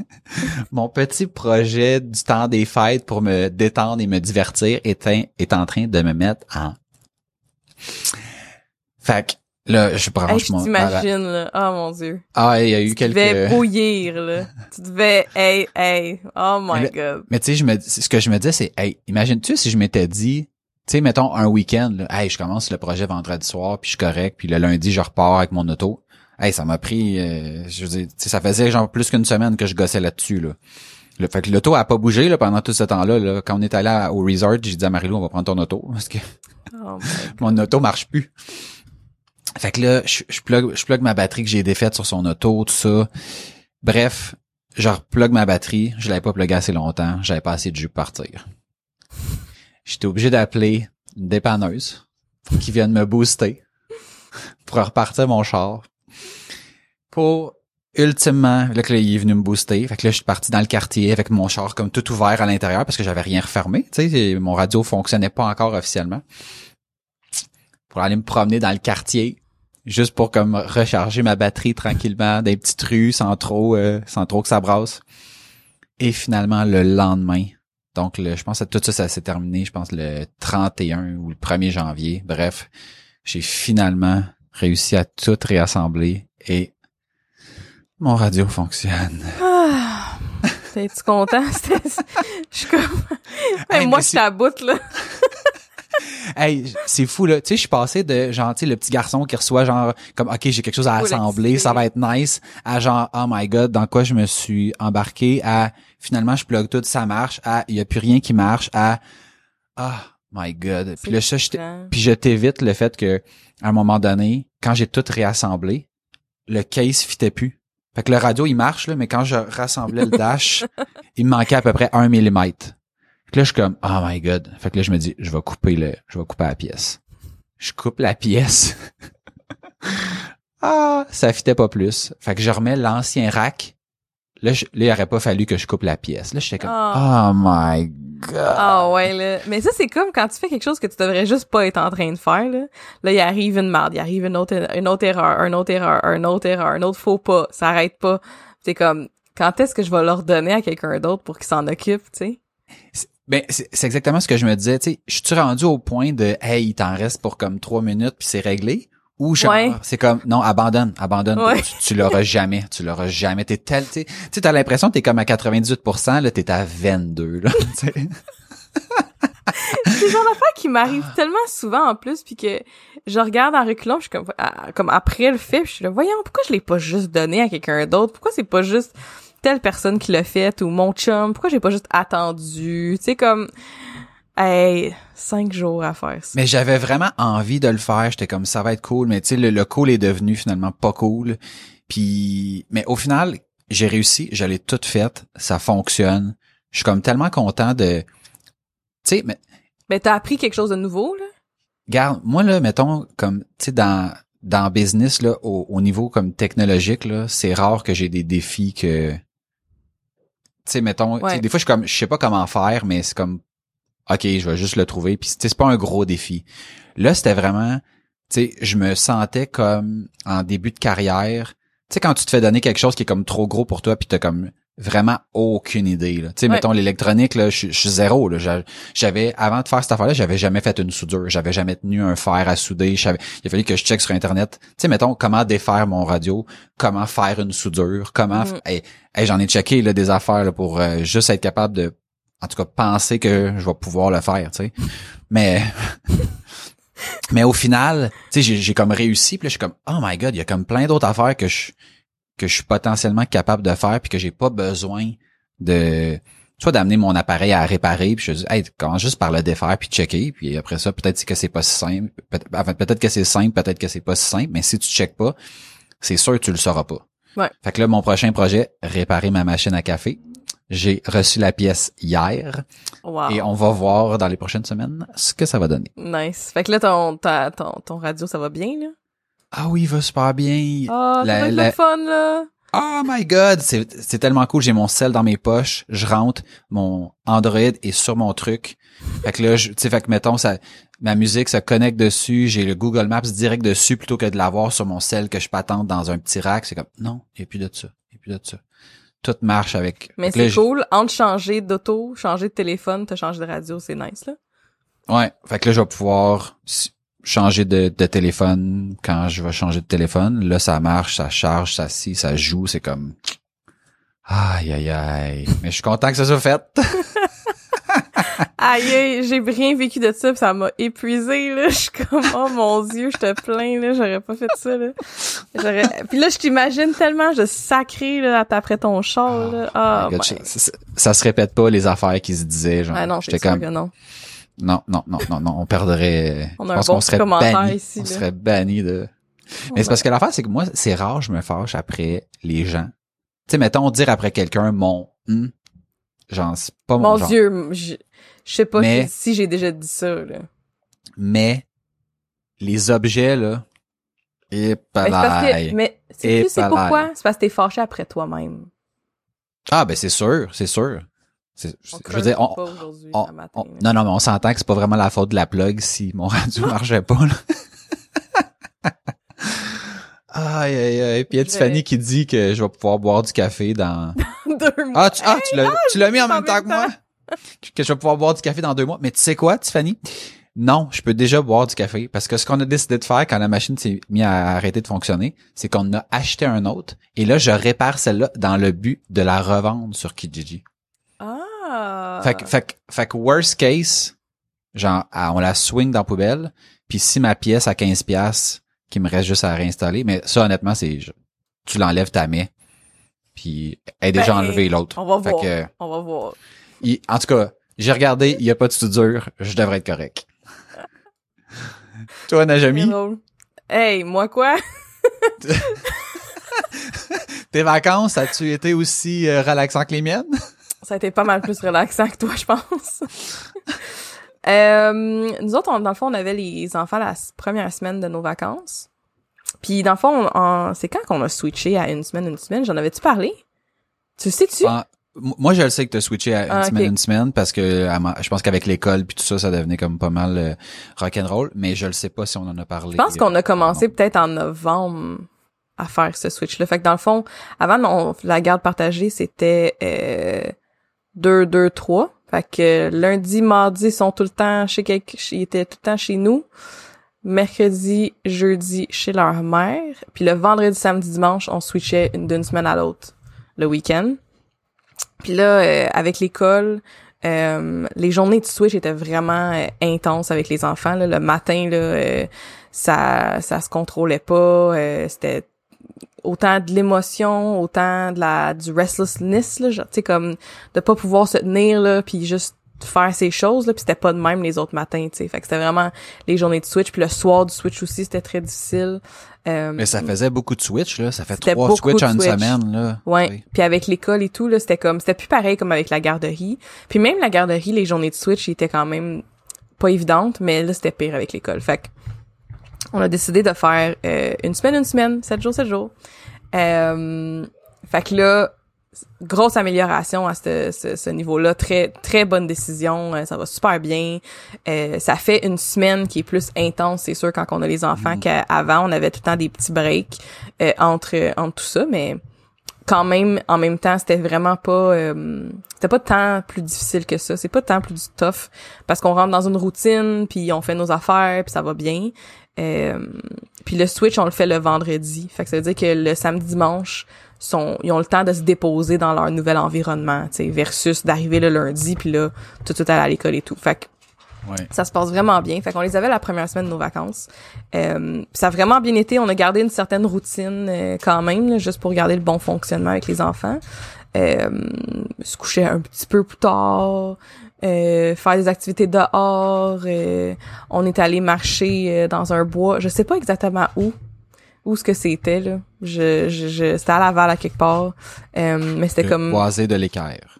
mon petit projet du temps des fêtes pour me détendre et me divertir est, est en train de me mettre en... Fait que là, je Hey, branche je mon... t'imagine, là. Oh mon dieu. Ah, il y a eu Tu devais quelques... bouillir, là. tu devais, hey, hey. Oh my Mais god. Mais tu sais, je me, ce que je me disais, c'est, hey, imagine-tu si je m'étais dit, tu sais, mettons un week-end, là, hey, je commence le projet vendredi soir, puis je suis correct, puis le lundi, je repars avec mon auto. Hey, ça m'a pris, euh, je veux dire, tu sais, ça faisait genre plus qu'une semaine que je gossais là-dessus, là. Le, fait que l'auto a pas bougé là, pendant tout ce temps-là. Là. Quand on est allé à- au resort, j'ai dit à Marilou, on va prendre ton auto parce que Oh mon auto marche plus. Fait que là, je, je plug, je plug ma batterie que j'ai défaite sur son auto, tout ça. Bref, je replug ma batterie. Je l'avais pas plugué assez longtemps. J'avais pas assez de jus pour partir. J'étais obligé d'appeler une dépanneuse pour qu'ils viennent me booster pour repartir mon char. Pour ultimement, là que là, il est venu me booster. Fait que là, je suis parti dans le quartier avec mon char comme tout ouvert à l'intérieur parce que j'avais rien refermé. Mon radio fonctionnait pas encore officiellement. Pour aller me promener dans le quartier, juste pour comme recharger ma batterie tranquillement, des petites rues sans trop, euh, sans trop que ça brasse. Et finalement, le lendemain, donc le, je pense que tout ça, ça s'est terminé, je pense le 31 ou le 1er janvier. Bref, j'ai finalement réussi à tout réassembler et mon radio fonctionne. Ah. T'es-tu content? Je suis comme... Hey, moi, je c'est- t'aboute, là. Hey, c'est fou là. Tu sais, je suis passé de genre, tu sais, le petit garçon qui reçoit genre comme OK, j'ai quelque chose à assembler, ça va être nice, à genre oh my god, dans quoi je me suis embarqué à finalement je plug tout, ça marche, à il y a plus rien qui marche, à ah my god. Puis là ça, je puis je t'évite le fait que à un moment donné, quand j'ai tout réassemblé, le case fitait plus. Fait que le radio il marche là, mais quand je rassemblais le dash, il me manquait à peu près un millimètre. Fait que là je suis comme oh my god. Fait que là je me dis je vais couper le je vais couper la pièce. Je coupe la pièce. ah, ça fitait pas plus. Fait que je remets l'ancien rack. Là, je, là, il aurait pas fallu que je coupe la pièce. Là, j'étais comme Ah. oh my god. Ah ouais là, mais ça c'est comme quand tu fais quelque chose que tu devrais juste pas être en train de faire là. Là il arrive une merde, il arrive une autre une autre erreur, une autre erreur, un autre erreur, un autre faux pas, ça arrête pas. C'est comme quand est-ce que je vais leur donner à quelqu'un d'autre pour qu'il s'en occupe, tu sais? Ben, c'est exactement ce que je me disais, tu sais, je suis rendu au point de hey, il t'en reste pour comme trois minutes puis c'est réglé? Ou genre Ouais. c'est comme non, abandonne, abandonne, Ouais. tu, tu l'auras jamais, tu l'auras jamais, t'es tel tu sais, t'as l'impression que t'es comme à 98%, là t'es à 22 là. C'est le genre d'affaire qui m'arrive tellement souvent en plus puis que je regarde en reculant, je suis comme comme après le fait, je suis là voyons pourquoi je l'ai pas juste donné à quelqu'un d'autre? Pourquoi c'est pas juste telle personne qui l'a fait ou mon chum Pourquoi j'ai pas juste attendu? Tu sais comme hey, cinq jours à faire ça. Mais j'avais vraiment envie de le faire. J'étais comme ça va être cool, mais tu sais le, le cool est devenu finalement pas cool. Puis mais au final, j'ai réussi, je l'ai tout fait, ça fonctionne. Je suis comme tellement content de tu sais mais Mais t'as appris quelque chose de nouveau là? Garde, moi là, mettons comme tu sais dans dans business là au, au niveau comme technologique là, c'est rare que j'ai des défis que sais mettons, des fois je suis comme je sais pas comment faire mais c'est comme OK, je vais juste le trouver puis c'est pas un gros défi. Là, c'était vraiment tu sais, je me sentais comme en début de carrière, tu sais quand tu te fais donner quelque chose qui est comme trop gros pour toi puis t'as comme vraiment aucune idée là. Tu sais Ouais. mettons l'électronique là, je suis zéro là, J'a- j'avais avant de faire cette affaire-là, j'avais jamais fait une soudure, j'avais jamais tenu un fer à souder, il a fallu que je check sur internet. Tu sais mettons comment défaire mon radio, comment faire une soudure, comment hey, hey, j'en ai checké là, des affaires là, pour euh, juste être capable de en tout cas penser que je vais pouvoir le faire, tu sais. Mais mais au final, tu sais j'ai j'ai comme réussi, puis là je suis comme oh my god, il y a comme plein d'autres affaires que je que je suis potentiellement capable de faire puis que j'ai pas besoin de soit d'amener mon appareil à réparer puis je dis hey commence juste par le défaire puis checker puis après ça peut-être que c'est pas si simple peut- peut-être que c'est simple peut-être que c'est pas si simple mais si tu checkes pas c'est sûr que tu le sauras pas Ouais. fait que là mon prochain projet réparer ma machine à café j'ai reçu la pièce hier Wow. et on va voir dans les prochaines semaines ce que ça va donner Nice. Fait que là ton ta- ton ton radio ça va bien là? Ah oui il va super bien Ah, La- la- le fun là. Oh my god, c'est tellement cool. J'ai mon sel dans mes poches, je rentre, mon Android est sur mon truc. Fait que là, tu sais, fait que mettons, ça, ma musique se connecte dessus, j'ai le Google Maps direct dessus plutôt que de l'avoir sur mon sel que je patente dans un petit rack. C'est comme, non, il n'y a plus de ça, il n'y a plus de ça. Tout marche avec. Mais c'est cool. Entre changer d'auto, changer de téléphone, t'as changé de radio, c'est nice, là. Ouais, fait que là, je vais pouvoir changer de, de téléphone quand je vais changer de téléphone. Là, ça marche, ça charge, ça scie, ça joue, c'est comme... Aïe, aïe, aïe. Mais je suis content que ça soit fait. Aïe, aïe, j'ai rien vécu de ça, pis ça m'a épuisé, là. Je suis comme, oh mon dieu, je te plains, là, j'aurais pas fait ça, là. J'aurais... Puis là, je t'imagine tellement, je sacré, là, après ton char, là. Ah, Regarde, ben. ça, ça- ça se répète pas les affaires qui se disaient. Genre, Ah non, J'étais comme, non. Non, non, non, non, non, on perdrait. On je a un bon serait commentaire banni. ici, on là. serait banni de. Mais c'est parce que l'affaire, c'est que moi, c'est rare, je me fâche après les gens. Tu sais, mettons dire après quelqu'un mon, hmm, genre, c'est pas mon, Mon genre. dieu, je je sais pas Mais- si j'ai déjà dit ça, là. Mais les objets là, et palaille. mais c'est pourquoi? C'est parce que t'es fâché après toi-même. Ah ben c'est sûr, c'est sûr. Je veux dire, on, on- non non mais on s'entend que c'est pas vraiment la faute de la plug si mon radio marchait pas. Là. Aïe aïe aïe. Puis il y a Tiffany qui dit que je vais pouvoir boire du café dans. Deux mois. Ah tu ah tu l'as tu l'as mis en même temps que moi? Que je vais pouvoir boire du café dans deux mois? Mais tu sais quoi Tiffany? Non, je peux déjà boire du café parce que ce qu'on a décidé de faire quand la machine s'est mise à arrêter de fonctionner, c'est qu'on a acheté un autre et là je répare celle-là dans le but de la revendre sur Kijiji. Ah. Fait que, fait, fait que worst case, genre, on la swing dans la poubelle, puis si ma pièce à 15 pièces qui me reste juste à réinstaller, mais ça, honnêtement, c'est, tu l'enlèves, ta mets, puis elle est déjà Ben, enlevée l'autre. On va Fait voir. que, On va voir. il- en tout cas, j'ai regardé, il y a pas de soudure, je devrais être correct. Toi, Najami? Hey, moi quoi? tes vacances, as-tu été aussi euh, relaxant que les miennes? Ça a été pas mal plus relaxant que toi, je pense. Euh, nous autres, on- dans le fond, on avait les enfants la première semaine de nos vacances. Puis dans le fond, on- on- c'est quand qu'on a switché à une semaine, une semaine? J'en avais-tu parlé? Tu le sais-tu? Ah, moi, je le sais que t'as switché à une Ah, semaine, une semaine, parce que je pense qu'avec l'école puis tout ça, ça devenait comme pas mal euh, rock'n'roll, mais je le sais pas si on en a parlé. Je pense qu'on a commencé peut-être en novembre à faire ce switch-là. Fait que dans le fond, avant on- la garde partagée, c'était euh, 2, 2, 3. Fait que lundi, mardi, ils sont tout le temps chez quelque, ils étaient tout le temps chez nous. Mercredi, jeudi, chez leur mère. Puis le vendredi, samedi, dimanche, on switchait d'une semaine à l'autre, le week-end. Puis là, euh, avec l'école, euh, les journées de switch étaient vraiment euh, intenses avec les enfants. Le matin, là, ça, ça se contrôlait pas. C'était autant de l'émotion, autant de la du restlessness, là, tu sais comme de pas pouvoir se tenir là, puis juste faire ces choses là puis c'était pas de même les autres matins tu sais. Fait que c'était vraiment les journées de switch puis le soir du switch aussi c'était très difficile. Euh, mais ça faisait beaucoup de switch là. Ça fait trois switch en une semaine là. Ouais. Puis avec l'école et tout là c'était comme c'était plus pareil comme avec la garderie. Puis même la garderie les journées de switch étaient quand même pas évidentes mais là c'était pire avec l'école. Fait que on a décidé de faire euh, une semaine une semaine sept jours sept jours euh, fait que là grosse amélioration à ce, ce, niveau-là. Très, très bonne décision. Euh, ça va super bien. Euh, ça fait une semaine qui est plus intense, c'est sûr, quand on a les enfants, mm. qu'avant, on avait tout le temps des petits breaks euh, entre, entre tout ça, mais quand même, en même temps, c'était vraiment pas... c'était pas tant plus difficile que ça. C'est pas tant plus tough, parce qu'on rentre dans une routine, puis on fait nos affaires, puis ça va bien. Puis le switch, on le fait le vendredi. Fait que ça veut dire que le samedi, dimanche, sont ils ont le temps de se déposer dans leur nouvel environnement, tu sais, versus d'arriver le lundi puis là tout de suite aller à l'école et tout. Fait que Ouais. Ça se passe vraiment bien. Fait qu'on les avait la première semaine de nos vacances. Euh, ça a vraiment bien été. On a gardé une certaine routine euh, quand même, juste pour garder le bon fonctionnement avec les enfants. Euh, se coucher un petit peu plus tard, euh, faire des activités dehors. on est allé marcher dans un bois. Je sais pas exactement où où ce que c'était là. Je, je, je c'était à Laval à quelque part, euh, mais c'était comme boisé de l'équerre.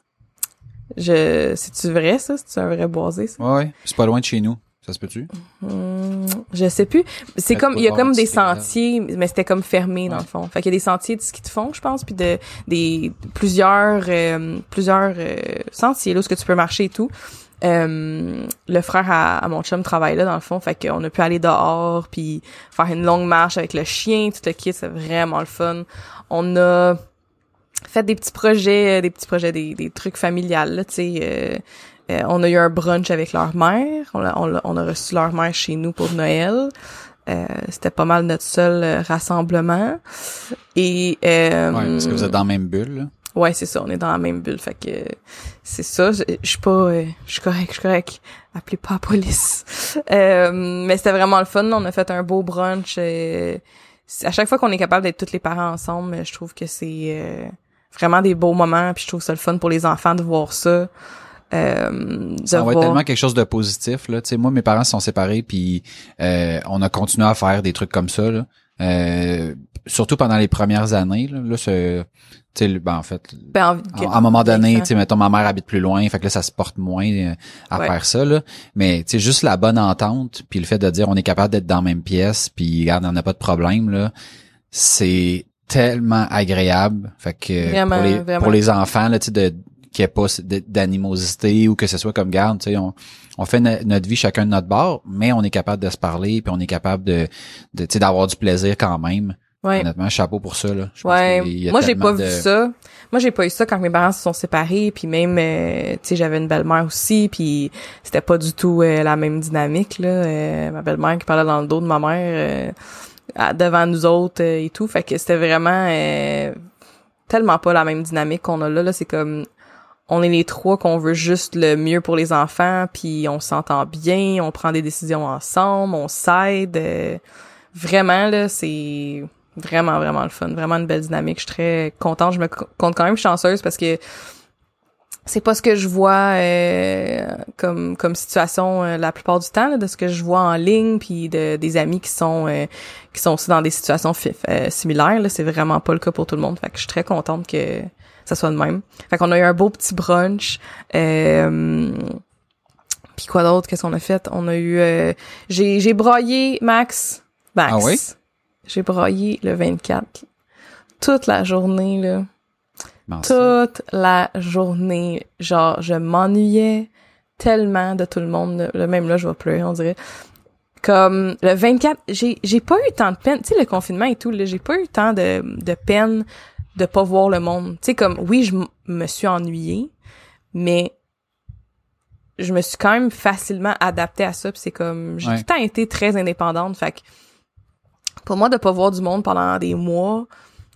Je, c'est-tu vrai ça? C'est un vrai boisé ça? Ouais, c'est pas loin de chez nous. Ça se peut-tu? Hmm, Je sais plus. C'est comme il y a comme des sentiers, mais c'était comme fermé dans le fond. Fait qu'il y a des sentiers de ski de fond, je pense, puis de des plusieurs euh, plusieurs euh, sentiers là où ce que tu peux marcher et tout. Euh, le frère à, mon chum travaille là dans le fond, fait qu'on a pu aller dehors puis faire une longue marche avec le chien, tout le kit, c'est vraiment le fun. On a fait des petits projets, euh, des petits projets, des, des trucs familiales, là, tu sais. Euh, on a eu un brunch avec leur mère. On a, on a, reçu leur mère chez nous pour Noël. c'était pas mal notre seul rassemblement. Et euh, ouais, parce que vous êtes dans la même bulle. Là. Ouais, c'est ça, on est dans la même bulle, fait que c'est ça. Je, suis pas, euh, je suis correct, je suis correct. Appelez pas la police. Euh, mais c'était vraiment le fun. On a fait un beau brunch. Euh, à chaque fois qu'on est capable d'être tous les parents ensemble, je trouve que c'est vraiment des beaux moments. Puis je trouve ça le fun pour les enfants de voir ça. Euh, ça va être tellement quelque chose de positif là. Tu sais, moi mes parents se sont séparés puis on a continué à faire des trucs comme ça là. Euh, surtout pendant les premières années là, là c'est ben en fait ben, à, un moment donné tu sais mettons ma mère habite plus loin fait que là ça se porte moins euh, à faire ça là. Mais tu sais juste la bonne entente puis le fait de dire on est capable d'être dans la même pièce puis regarde on n'a pas de problème là c'est tellement agréable. Fait que pour les pour les enfants là tu sais de qu'il n'y ait pas d'animosité ou que ce soit comme garde, tu sais, on, on fait notre vie chacun de notre bord, mais on est capable de se parler, puis on est capable de, de tu sais, d'avoir du plaisir quand même. Ouais. Honnêtement, chapeau pour ça là. ouais. Moi j'ai pas vu ça. Moi j'ai pas eu ça quand mes parents se sont séparés, puis même euh, tu sais j'avais une belle-mère aussi, puis c'était pas du tout euh, la même dynamique là. Euh, ma belle-mère qui parlait dans le dos de ma mère devant nous autres et tout, fait que c'était vraiment tellement pas la même dynamique qu'on a là. Là c'est comme on est les trois qu'on veut juste le mieux pour les enfants, puis on s'entend bien, on prend des décisions ensemble, on s'aide. Euh, vraiment là, c'est vraiment vraiment le fun, vraiment une belle dynamique. Je suis très contente, je me compte quand même chanceuse parce que c'est pas ce que je vois euh, comme comme situation euh, la plupart du temps de ce que je vois en ligne puis de des amis qui sont qui sont aussi dans des situations similaires là, c'est vraiment pas le cas pour tout le monde. Fait que je suis très contente que ça soit de même. Fait qu'on a eu un beau petit brunch. Euh, puis quoi d'autre Qu'est-ce qu'on a fait? On a eu euh, j'ai j'ai broyé Max Max. Ah oui? J'ai broyé le 24 toute la journée là. toute la journée, genre je m'ennuyais tellement de tout le monde, le même là je vais pleurer on dirait. Comme le 24, j'ai j'ai pas eu tant de peine, tu sais le confinement et tout, j'ai pas eu tant de de peine de pas voir le monde. Tu sais, comme, oui, je me suis ennuyée, mais je me suis quand même facilement adaptée à ça. Puis c'est comme, j'ai Ouais. tout le temps été très indépendante. Fait que pour moi, de pas voir du monde pendant des mois,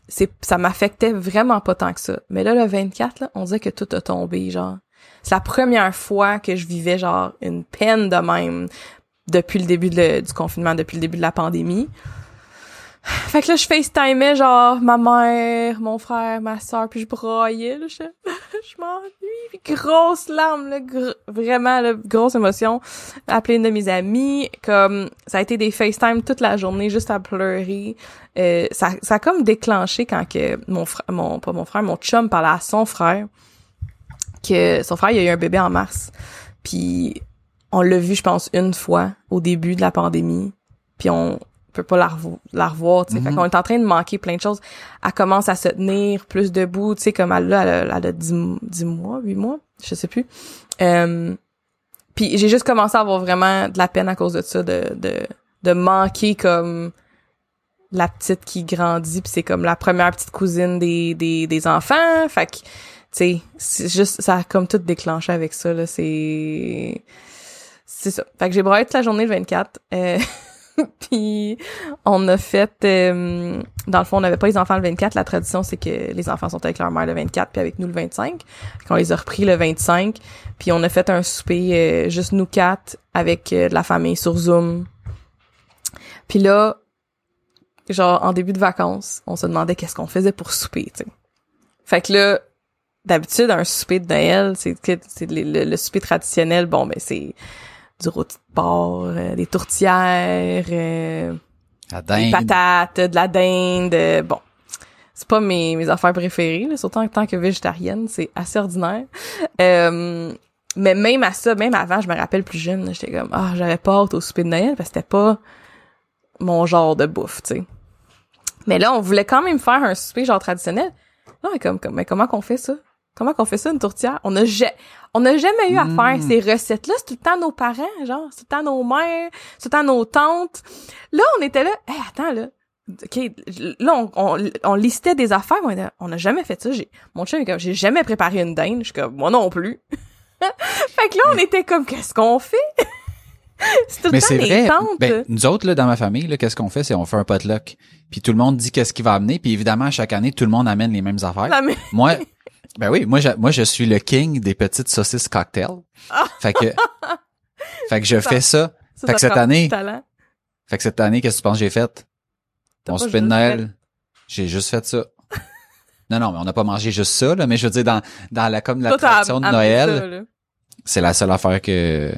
c'est ça m'affectait vraiment pas tant que ça. Mais là, le 24, là, on dirait que tout a tombé, genre. C'est la première fois que je vivais, genre, une peine de même depuis le début de- du confinement, depuis le début de la pandémie. Fait que là, je FaceTimais, genre, ma mère, mon frère, ma soeur, puis je broyais, là, je, je m'ennuie, puis grosse larme, là, gr- vraiment, là, grosse émotion. Appeler une de mes amies, comme, ça a été des FaceTime toute la journée, juste à pleurer. Euh, ça, ça a comme déclenché quand que mon frère, mon, pas mon frère, mon chum parlait à son frère, que son frère, il a eu un bébé en mars. Puis, on l'a vu, je pense, une fois, au début de la pandémie. Puis on peut pas la, revo- la revoir, tu sais. Fait Mhm. qu'on est en train de manquer plein de choses. Elle commence à se tenir plus debout, tu sais, comme elle, là, elle, a- elle a 10, 10 mois, 8 mois, je sais plus. Euh, puis j'ai juste commencé à avoir vraiment de la peine à cause de ça, de, de, de manquer comme la petite qui grandit, puis c'est comme la première petite cousine des, des, des enfants. Fait que, tu sais, c'est juste, ça a comme tout déclenché avec ça, là. C'est... C'est ça. Fait que j'ai broyé toute la journée le 24. Euh, puis on a fait... euh, dans le fond, on n'avait pas les enfants le 24. La tradition, c'est que les enfants sont avec leur mère le 24, puis avec nous le 25. Fait qu'on les a repris le 25. Puis on a fait un souper euh, juste nous quatre avec euh, de la famille sur Zoom. Puis là, genre en début de vacances, on se demandait qu'est-ce qu'on faisait pour souper. Fait que là, d'habitude un souper de Noël, c'est le, le- souper traditionnel, bon ben c'est du rôti de porc, euh, des tourtières, euh, des patates, de la dinde, euh, bon. C'est pas mes, mes affaires préférées, là, surtout en tant que végétarienne, c'est assez ordinaire. Euh, mais même à ça, même avant, je me rappelle plus jeune, j'étais comme ah, j'avais pas hâte au souper de Noël parce que c'était pas mon genre de bouffe, tu sais. Mais là, on voulait quand même faire un souper genre traditionnel. Là, comme, comme mais comment qu'on fait ça? Comment qu'on fait ça une tourtière? On a ja- on n'a jamais eu à Mm. faire ces recettes là, c'est tout le temps nos parents, genre, c'est tout le temps nos mères, c'est tout le temps nos tantes. Là, on était là, hey, attends là. OK, là on, on, on listait des affaires, mais on n'a jamais fait ça. J'ai mon chum est comme j'ai jamais préparé une dinde, je suis comme moi non plus. fait que là on était comme qu'est-ce qu'on fait C'est tout le Mais temps c'est les vrai. tantes. Ben, nous autres, là, dans ma famille, là, qu'est-ce qu'on fait? C'est on fait un potluck. Puis tout le monde dit qu'est-ce qu'il va amener. Puis évidemment, chaque année, tout le monde amène les mêmes affaires. Moi, ben oui, moi, je, moi, je suis le king des petites saucisses cocktail. Fait que, fait que je Ça- fais ça. ça, fait que ça cette année-. Fait que cette année, qu'est-ce que tu penses que j'ai fait? Mon juste Noël. J'ai juste fait ça. non, non, mais on n'a pas mangé juste ça, là, mais je veux dire, dans, dans la, comme la Toi, tradition de Noël, c'est la seule affaire que,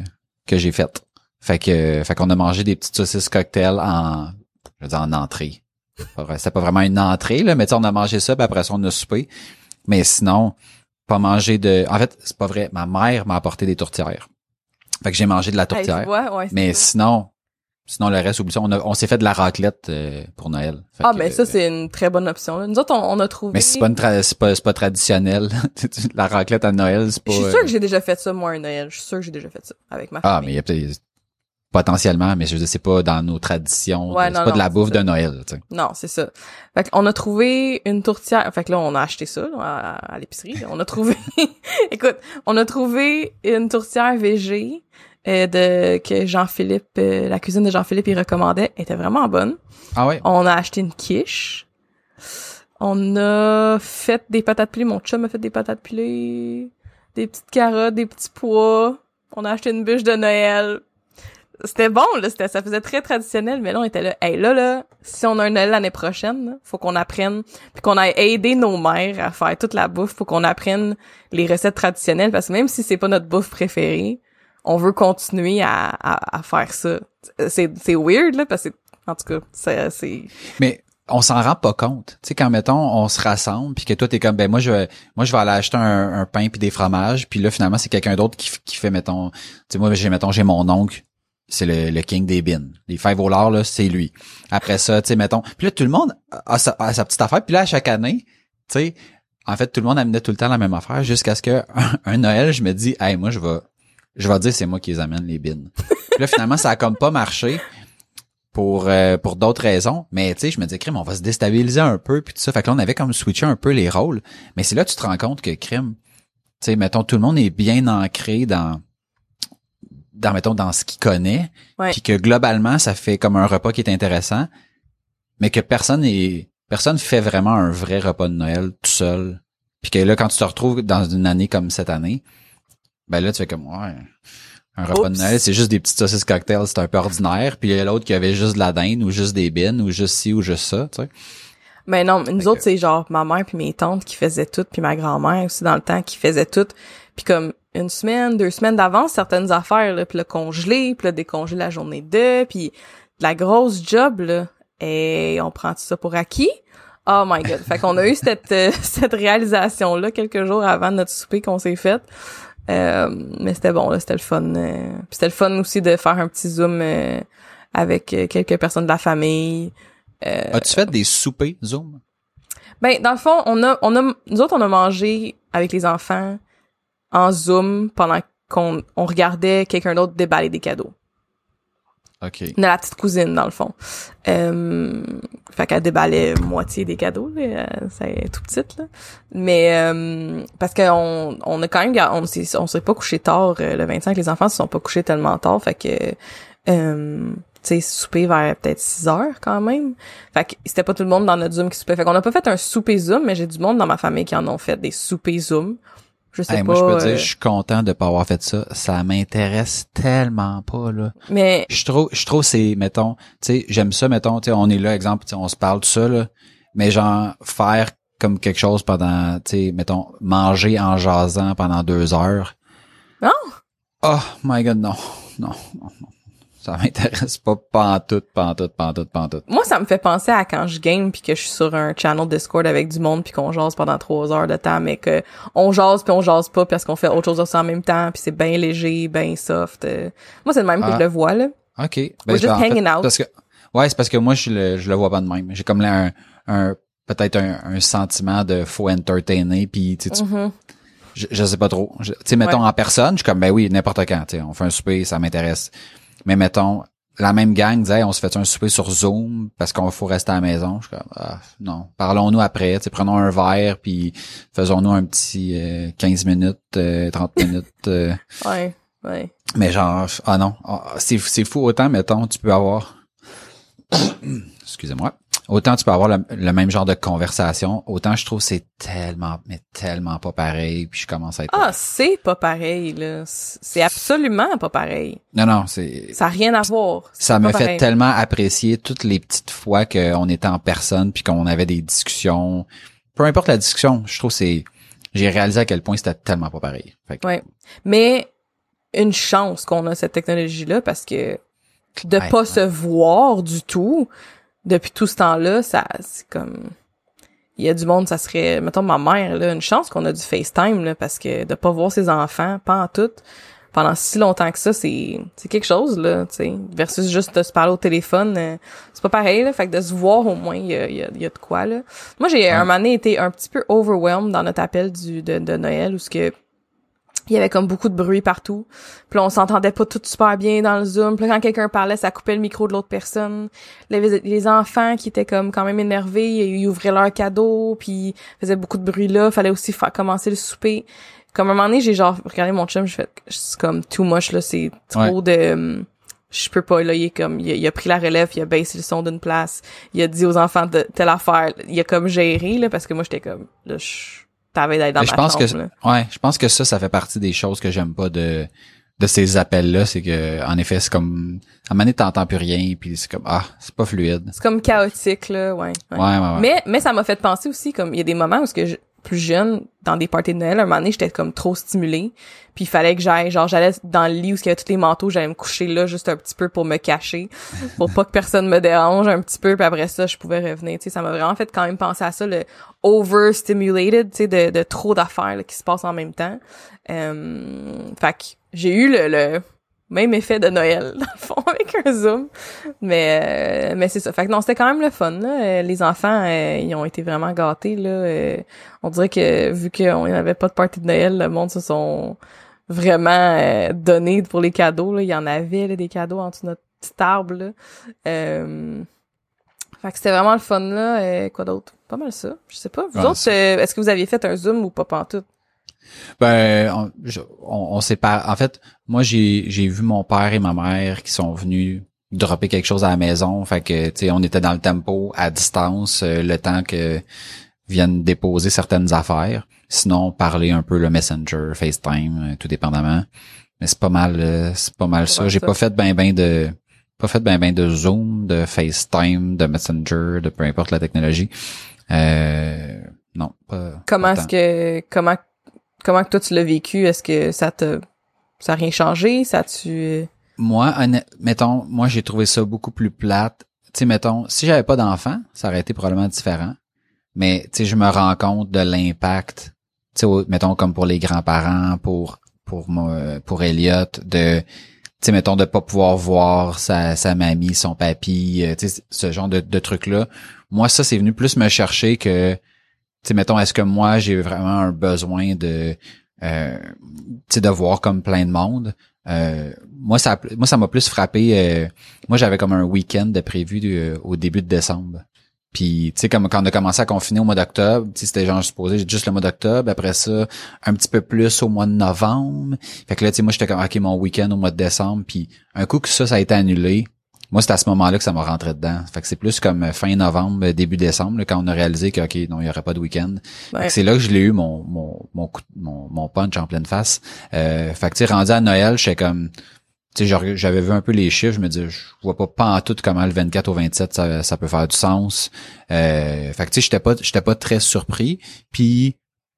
que j'ai faite. Fait que, fait qu'on a mangé des petites saucisses cocktail en, je veux dire, en entrée. C'était pas vraiment une entrée, là, mais tu sais, on a mangé ça, puis après ça, on a soupé. Mais sinon, pas manger de, en fait, c'est pas vrai. Ma mère m'a apporté des tourtières. Fait que j'ai mangé de la Hey, tourtière. vois, ouais, mais sinon, sinon le reste, oublie ça. On, a- on s'est fait de la raclette euh, pour Noël. Fait Ah, mais ça, euh, c'est une très bonne option. là. Nous autres, on, on a trouvé... Mais c'est pas une tra- c'est pas, c'est pas traditionnel. la raclette à Noël, c'est pas. Je suis euh, sûre que j'ai déjà fait ça, moi, un Noël. Je suis sûre que j'ai déjà fait ça avec ma Ah, famille. mais il y a peut-être potentiellement, mais je c'est pas dans nos traditions. Ouais, c'est non, pas de la bouffe de Noël, sais. Non, c'est ça. Fait qu'on a trouvé une tourtière. Fait que là, on a acheté ça là, à, à l'épicerie. On a trouvé... Écoute, on a trouvé une tourtière VG euh, de que Jean-Philippe, euh, la cuisine de Jean-Philippe, il recommandait. Elle était vraiment bonne. Ah ouais? On a acheté une quiche. On a fait des patates pilées. Mon chum a fait des patates pilées. Des petites carottes, des petits pois. On a acheté une bûche de Noël. C'était bon, là. C'était, ça faisait très traditionnel. Mais là, on était là. Hey, là, là, si on a un Noël l'année prochaine, faut qu'on apprenne. Puis qu'on aille aider nos mères à faire toute la bouffe. Faut qu'on apprenne les recettes traditionnelles. Parce que même si c'est pas notre bouffe préférée, on veut continuer à, à, à faire ça. C'est, c'est weird, là, parce que, en tout cas, c'est, c'est, Mais on s'en rend pas compte. Tu sais, quand mettons, on se rassemble, puis que toi, t'es comme, ben moi, je vais, moi, je vais aller acheter un, un pain puis des fromages, puis là, finalement, c'est quelqu'un d'autre qui, qui fait, mettons, tu sais, moi, j'ai, mettons, j'ai mon oncle, c'est le, le king des bins. Les fèves au lard, là, c'est lui. Après ça, tu sais, mettons, puis là, tout le monde a sa, petite affaire, puis là, à chaque année, tu sais, en fait, tout le monde amenait tout le temps la même affaire, jusqu'à ce que un, Noël, je me dis, hey, moi, je vais, je vais dire, c'est moi qui les amène, les bins. Puis là, finalement, ça a comme pas marché pour euh, pour d'autres raisons mais tu sais je me dis crime on va se déstabiliser un peu puis tout ça fait que là on avait comme switché un peu les rôles mais c'est là que tu te rends compte que crime tu sais mettons tout le monde est bien ancré dans dans mettons dans ce qu'il connaît, Ouais. puis que globalement ça fait comme un repas qui est intéressant, mais que personne est personne fait vraiment un vrai repas de Noël tout seul. Puis que là quand tu te retrouves dans une année comme cette année, ben là tu fais comme ouais. Un repas de. Noël, c'est juste des petites saucisses cocktails, c'est un peu ordinaire. Puis il y a l'autre qui avait juste de la dinde ou juste des bines ou juste ci ou juste ça, tu sais. Mais non, mais nous Fait autres, que- c'est genre ma mère puis mes tantes qui faisaient tout, puis ma grand-mère aussi dans le temps qui faisait tout. Puis comme une semaine, deux semaines d'avance, certaines affaires, là, puis le congelé, puis le décongeler la journée de, puis de la grosse job, là. Et on prend tout ça pour acquis? Oh my god. Fait qu'on a eu cette, euh, cette réalisation-là quelques jours avant notre souper qu'on s'est fait. Euh, mais c'était bon, là, c'était le fun. euh. Puis c'était le fun aussi de faire un petit zoom euh, avec quelques personnes de la famille. Euh, As-tu fait des soupers Zoom? ben, dans le fond, on a, on a, nous autres, on a mangé avec les enfants en Zoom pendant qu'on on regardait quelqu'un d'autre déballer des cadeaux. OK. On a la petite cousine, dans le fond. Euh, fait qu'elle déballait moitié des cadeaux, là. C'est tout petite, là. Mais, euh, parce qu'on on a quand même, on s'est, on s'est pas couché tard, euh, le 25, les enfants se sont pas couchés tellement tard, fait que, euh, tu sais, souper vers peut-être 6 heures quand même. Fait que c'était pas tout le monde dans notre Zoom qui soupait. Fait qu'on a pas fait un souper Zoom, mais j'ai du monde dans ma famille qui en ont fait des soupers Zoom. Je sais Hey, pas. moi, je peux te euh, dire, je suis content de pas avoir fait ça. Ça m'intéresse tellement pas, là. mais Je trouve, je trouve c'est, mettons, tu sais, j'aime ça, mettons, tu sais, on est là, exemple, on se parle tout ça, là, mais genre, faire comme quelque chose pendant, tu sais, mettons, manger en jasant pendant deux heures. Non? Oh my god, non, non, non, non. Ça m'intéresse pas, pas en tout, pas en tout, pas en tout, pas en tout. Moi, ça me fait penser à quand je game puis que je suis sur un channel Discord avec du monde puis qu'on jase pendant trois heures de temps, mais que on jase puis on jase pas parce qu'on fait autre chose en même temps puis c'est bien léger, bien soft. euh. Moi, c'est le même que Ah. je le vois, là. OK. We're Ben, just en fait, hanging out. Parce que, ouais, c'est parce que moi, je le, je le vois pas de même. J'ai comme là un, un peut-être un, un sentiment de faut entertainer puis tu sais, tu- Mhm. je, je sais pas trop. Tu sais, mettons en personne, je suis comme ben oui, n'importe quand, tu sais, on fait un souper, ça m'intéresse. Mais mettons la même gang disait Hey, on se fait un souper sur Zoom parce qu'on faut rester à la maison. Je suis comme ah, non, parlons-nous après, prenons un verre puis faisons-nous un petit euh, 15 minutes, euh, 30 minutes euh, Ouais, ouais. mais genre ah non, ah, c'est c'est fou autant mettons tu peux avoir excusez-moi. Autant tu peux avoir le, le même genre de conversation, autant je trouve que c'est tellement mais tellement pas pareil, puis je commence à être Ah, c'est pas pareil, là. C'est absolument pas pareil. Non non, c'est Ça a rien à voir. Ça me fait pareil. tellement apprécier toutes les petites fois qu'on était en personne puis qu'on avait des discussions. Peu importe la discussion, je trouve que c'est j'ai réalisé à quel point c'était tellement pas pareil. Fait que- Ouais. Mais une chance qu'on a cette technologie-là parce que de Ouais, pas ouais. se voir du tout depuis tout ce temps-là, ça c'est comme il y a du monde, ça serait mettons ma mère là, une chance qu'on a du FaceTime là parce que de pas voir ses enfants pas en tout pendant si longtemps que ça, c'est c'est quelque chose là, tu sais, versus juste de se parler au téléphone, euh, c'est pas pareil là, fait que de se voir au moins il y a, y a, y a de quoi là. Moi, j'ai un moment donné été un petit peu overwhelmed dans notre appel du de, de Noël où ce que il y avait comme beaucoup de bruit partout. Puis là, on s'entendait pas tout super bien dans le Zoom. Puis là, quand quelqu'un parlait, ça coupait le micro de l'autre personne. Les, les enfants qui étaient comme quand même énervés, ils ouvraient leurs cadeaux, puis faisaient beaucoup de bruit là. Fallait aussi faire commencer le souper. Comme à un moment donné, j'ai genre regardé mon chum, je fais c'est comme too much là, c'est trop de hum, je peux pas là, il est comme il a, il a pris la relève, il a baissé le son d'une place, il a dit aux enfants de telle affaire, il a comme géré là parce que moi j'étais comme là je t'avais d'être dans Mais ma je pense que là. ouais, je pense que ça ça fait partie des choses que j'aime pas de de ces appels là, c'est que en effet, c'est comme à un moment donné t'entends plus rien puis c'est comme ah, c'est pas fluide. C'est comme chaotique, là, ouais. ouais. Ouais, ouais, ouais. Mais, mais ça m'a fait penser aussi, comme, il y a des moments où, ce que je- plus jeune, dans des parties de Noël, un moment donné, j'étais comme trop stimulée. Puis il fallait que j'aille, genre, j'allais dans le lit où il y avait tous les manteaux, j'allais me coucher là juste un petit peu pour me cacher, pour pas que personne me dérange un petit peu, puis après ça, je pouvais revenir. Tu sais, ça m'a vraiment fait quand même penser à ça, le overstimulated, tu sais, de, de trop d'affaires qui se passent en même temps. Euh, fait que j'ai eu le, le même effet de Noël, dans le fond, avec un Zoom. Mais, euh, mais c'est ça. Fait que non, c'était quand même le fun, là. Euh, Les enfants, euh, ils ont été vraiment gâtés, là. Euh, on dirait que, vu qu'on n'avait pas de party de Noël, le monde se sont vraiment donnés pour les cadeaux, là. Il y en avait, là, des cadeaux en dessous de notre petit arbre, là. Euh, fait que c'était vraiment le fun, là. Quoi d'autre? Pas mal ça. Je sais pas. Vous Ouais, autres, est-ce que vous aviez fait un Zoom ou pas pantoute? Ben, on, on, on s'est pas. En fait, moi j'ai j'ai vu mon père et ma mère qui sont venus dropper quelque chose à la maison. Fait que tu sais, on était dans le tempo à distance euh, le temps que viennent déposer certaines affaires. Sinon, parler un peu le Messenger, FaceTime, euh, tout dépendamment. Mais c'est pas mal, euh, c'est pas mal ça. J'ai ça? pas fait ben ben de pas fait ben ben de Zoom, de FaceTime, de Messenger, de peu importe la technologie. Euh, non, pas. Comment pas est-ce que comment comment que toi tu l'as vécu? Est-ce que ça te ça a rien changé? Ça tu Moi, honn- mettons, moi j'ai trouvé ça beaucoup plus plate. Tu mettons, si j'avais pas d'enfant, ça aurait été probablement différent. Mais tu sais, je me rends compte de l'impact. Tu sais, mettons comme pour les grands-parents, pour pour moi, pour Elliot, de tu sais, mettons de pas pouvoir voir sa, sa mamie, son papy, euh, tu sais, ce genre de, de trucs là. Moi, ça c'est venu plus me chercher que sais, mettons, est-ce que moi j'ai vraiment un besoin de euh, de voir comme plein de monde? Euh, moi, ça, moi, ça m'a plus frappé. euh, moi, j'avais comme un week-end de prévu au début de décembre. Puis, tu sais, comme quand on a commencé à confiner au mois d'octobre, c'était genre supposé juste le mois d'octobre. Après ça, un petit peu plus au mois de novembre. Fait que là, tu sais, moi, j'étais comme, OK, mon week-end au mois de décembre. Puis, un coup que ça, ça a été annulé, moi, c'est à ce moment-là que ça m'a rentré dedans. Fait que c'est plus comme euh, fin novembre, début décembre, là, quand on a réalisé que, OK, non, il y aurait pas de week-end. Ouais. C'est là que je l'ai eu, mon, mon, mon, coup- mon, mon punch en pleine face. Euh, fait que, tu sais, rendu à Noël, j'étais comme, tu sais, genre, j'avais vu un peu les chiffres, je me disais, je vois pas pas en tout comment le 24 au 27, ça, ça peut faire du sens. Euh, fait que, tu sais, j'étais pas, j'étais pas très surpris. Puis,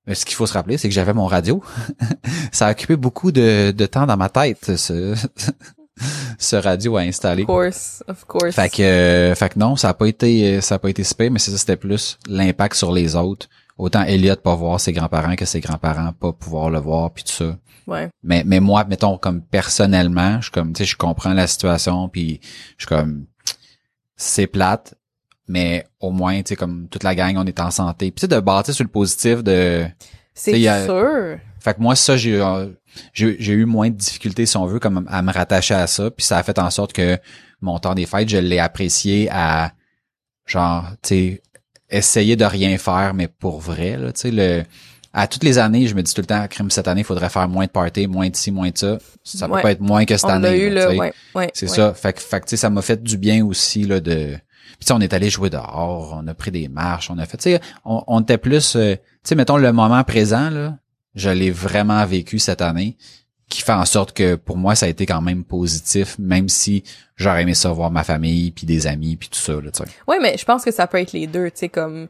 euh, ce qu'il faut se rappeler, c'est que j'avais mon radio. ça a occupé beaucoup de, de temps dans ma tête, ce, ce radio à installer. of course of course Fait que, euh, fait que non, ça a pas été, ça a pas été super, mais c'est ça, c'était plus l'impact sur les autres. Autant Elliot pas voir ses grands-parents que ses grands-parents pas pouvoir le voir puis tout ça. ouais Mais, mais moi, mettons, comme personnellement, je comme, tu sais, je comprends la situation puis je comme, c'est plate, mais au moins, tu sais, comme toute la gang, on est en santé. Puis tu sais, de bâtir sur le positif de, c'est sûr fait que moi, ça, j'ai euh, j'ai j'ai eu moins de difficultés, si on veut, comme à me rattacher à ça. Puis ça a fait en sorte que mon temps des fêtes, je l'ai apprécié à genre, tu sais, essayer de rien faire, mais pour vrai, là, tu sais, le à toutes les années, je me dis tout le temps, crime cette année, il faudrait faire moins de party, moins de ci, moins de ça. Ça peut pas être moins que cette on année. l'a eu là, là tu sais. ouais ouais C'est ça. Fait que, fait que, tu sais, ça m'a fait du bien aussi, là, de... Puis, on est allé jouer dehors, on a pris des marches, on a fait, tu sais, on, on était plus, euh, tu sais, mettons, le moment présent, là, je l'ai vraiment vécu cette année, qui fait en sorte que, pour moi, ça a été quand même positif, même si j'aurais aimé ça voir ma famille, puis des amis, puis tout ça, là, tu sais. Ouais, mais je pense que ça peut être les deux, tu sais, comme,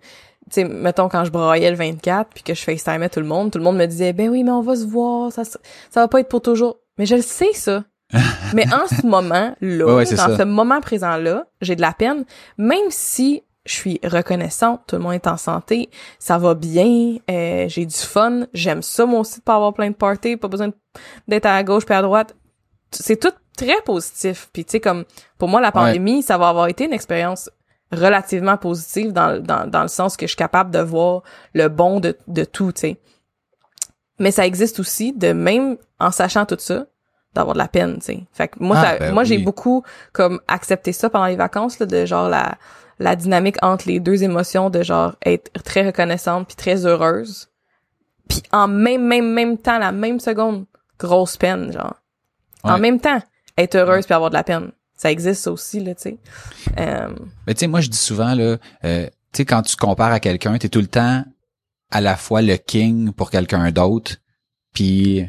tu sais, mettons quand je braillais le 24 puis que je FaceTimais tout le monde, tout le monde me disait, ben oui, mais on va se voir, ça, ça va pas être pour toujours. Mais je le sais, ça. mais en ce moment-là, Ouais, dans ça. ce moment présent-là, j'ai de la peine, même si je suis reconnaissante, tout le monde est en santé, ça va bien, euh, j'ai du fun, j'aime ça moi aussi de pas avoir plein de parties, pas besoin d'être à gauche puis à droite. C'est tout très positif. Puis tu sais comme pour moi la pandémie, ça va avoir été une expérience relativement positive dans, dans, dans le sens que je suis capable de voir le bon de, de tout, tu sais. Mais ça existe aussi de même en sachant tout ça, d'avoir de la peine, tu sais. Fait que moi, Ah, ça, ben moi j'ai beaucoup comme accepté ça pendant les vacances, là, de genre la, la dynamique entre les deux émotions de genre être très reconnaissante puis très heureuse. Puis en même, même, même temps, la même seconde, grosse peine, genre. En même temps, être heureuse puis avoir de la peine. Ça existe aussi, là, tu sais. Euh, Mais tu sais, moi, je dis souvent, là, euh, tu sais, quand tu te compares à quelqu'un, t'es tout le temps à la fois le king pour quelqu'un d'autre, puis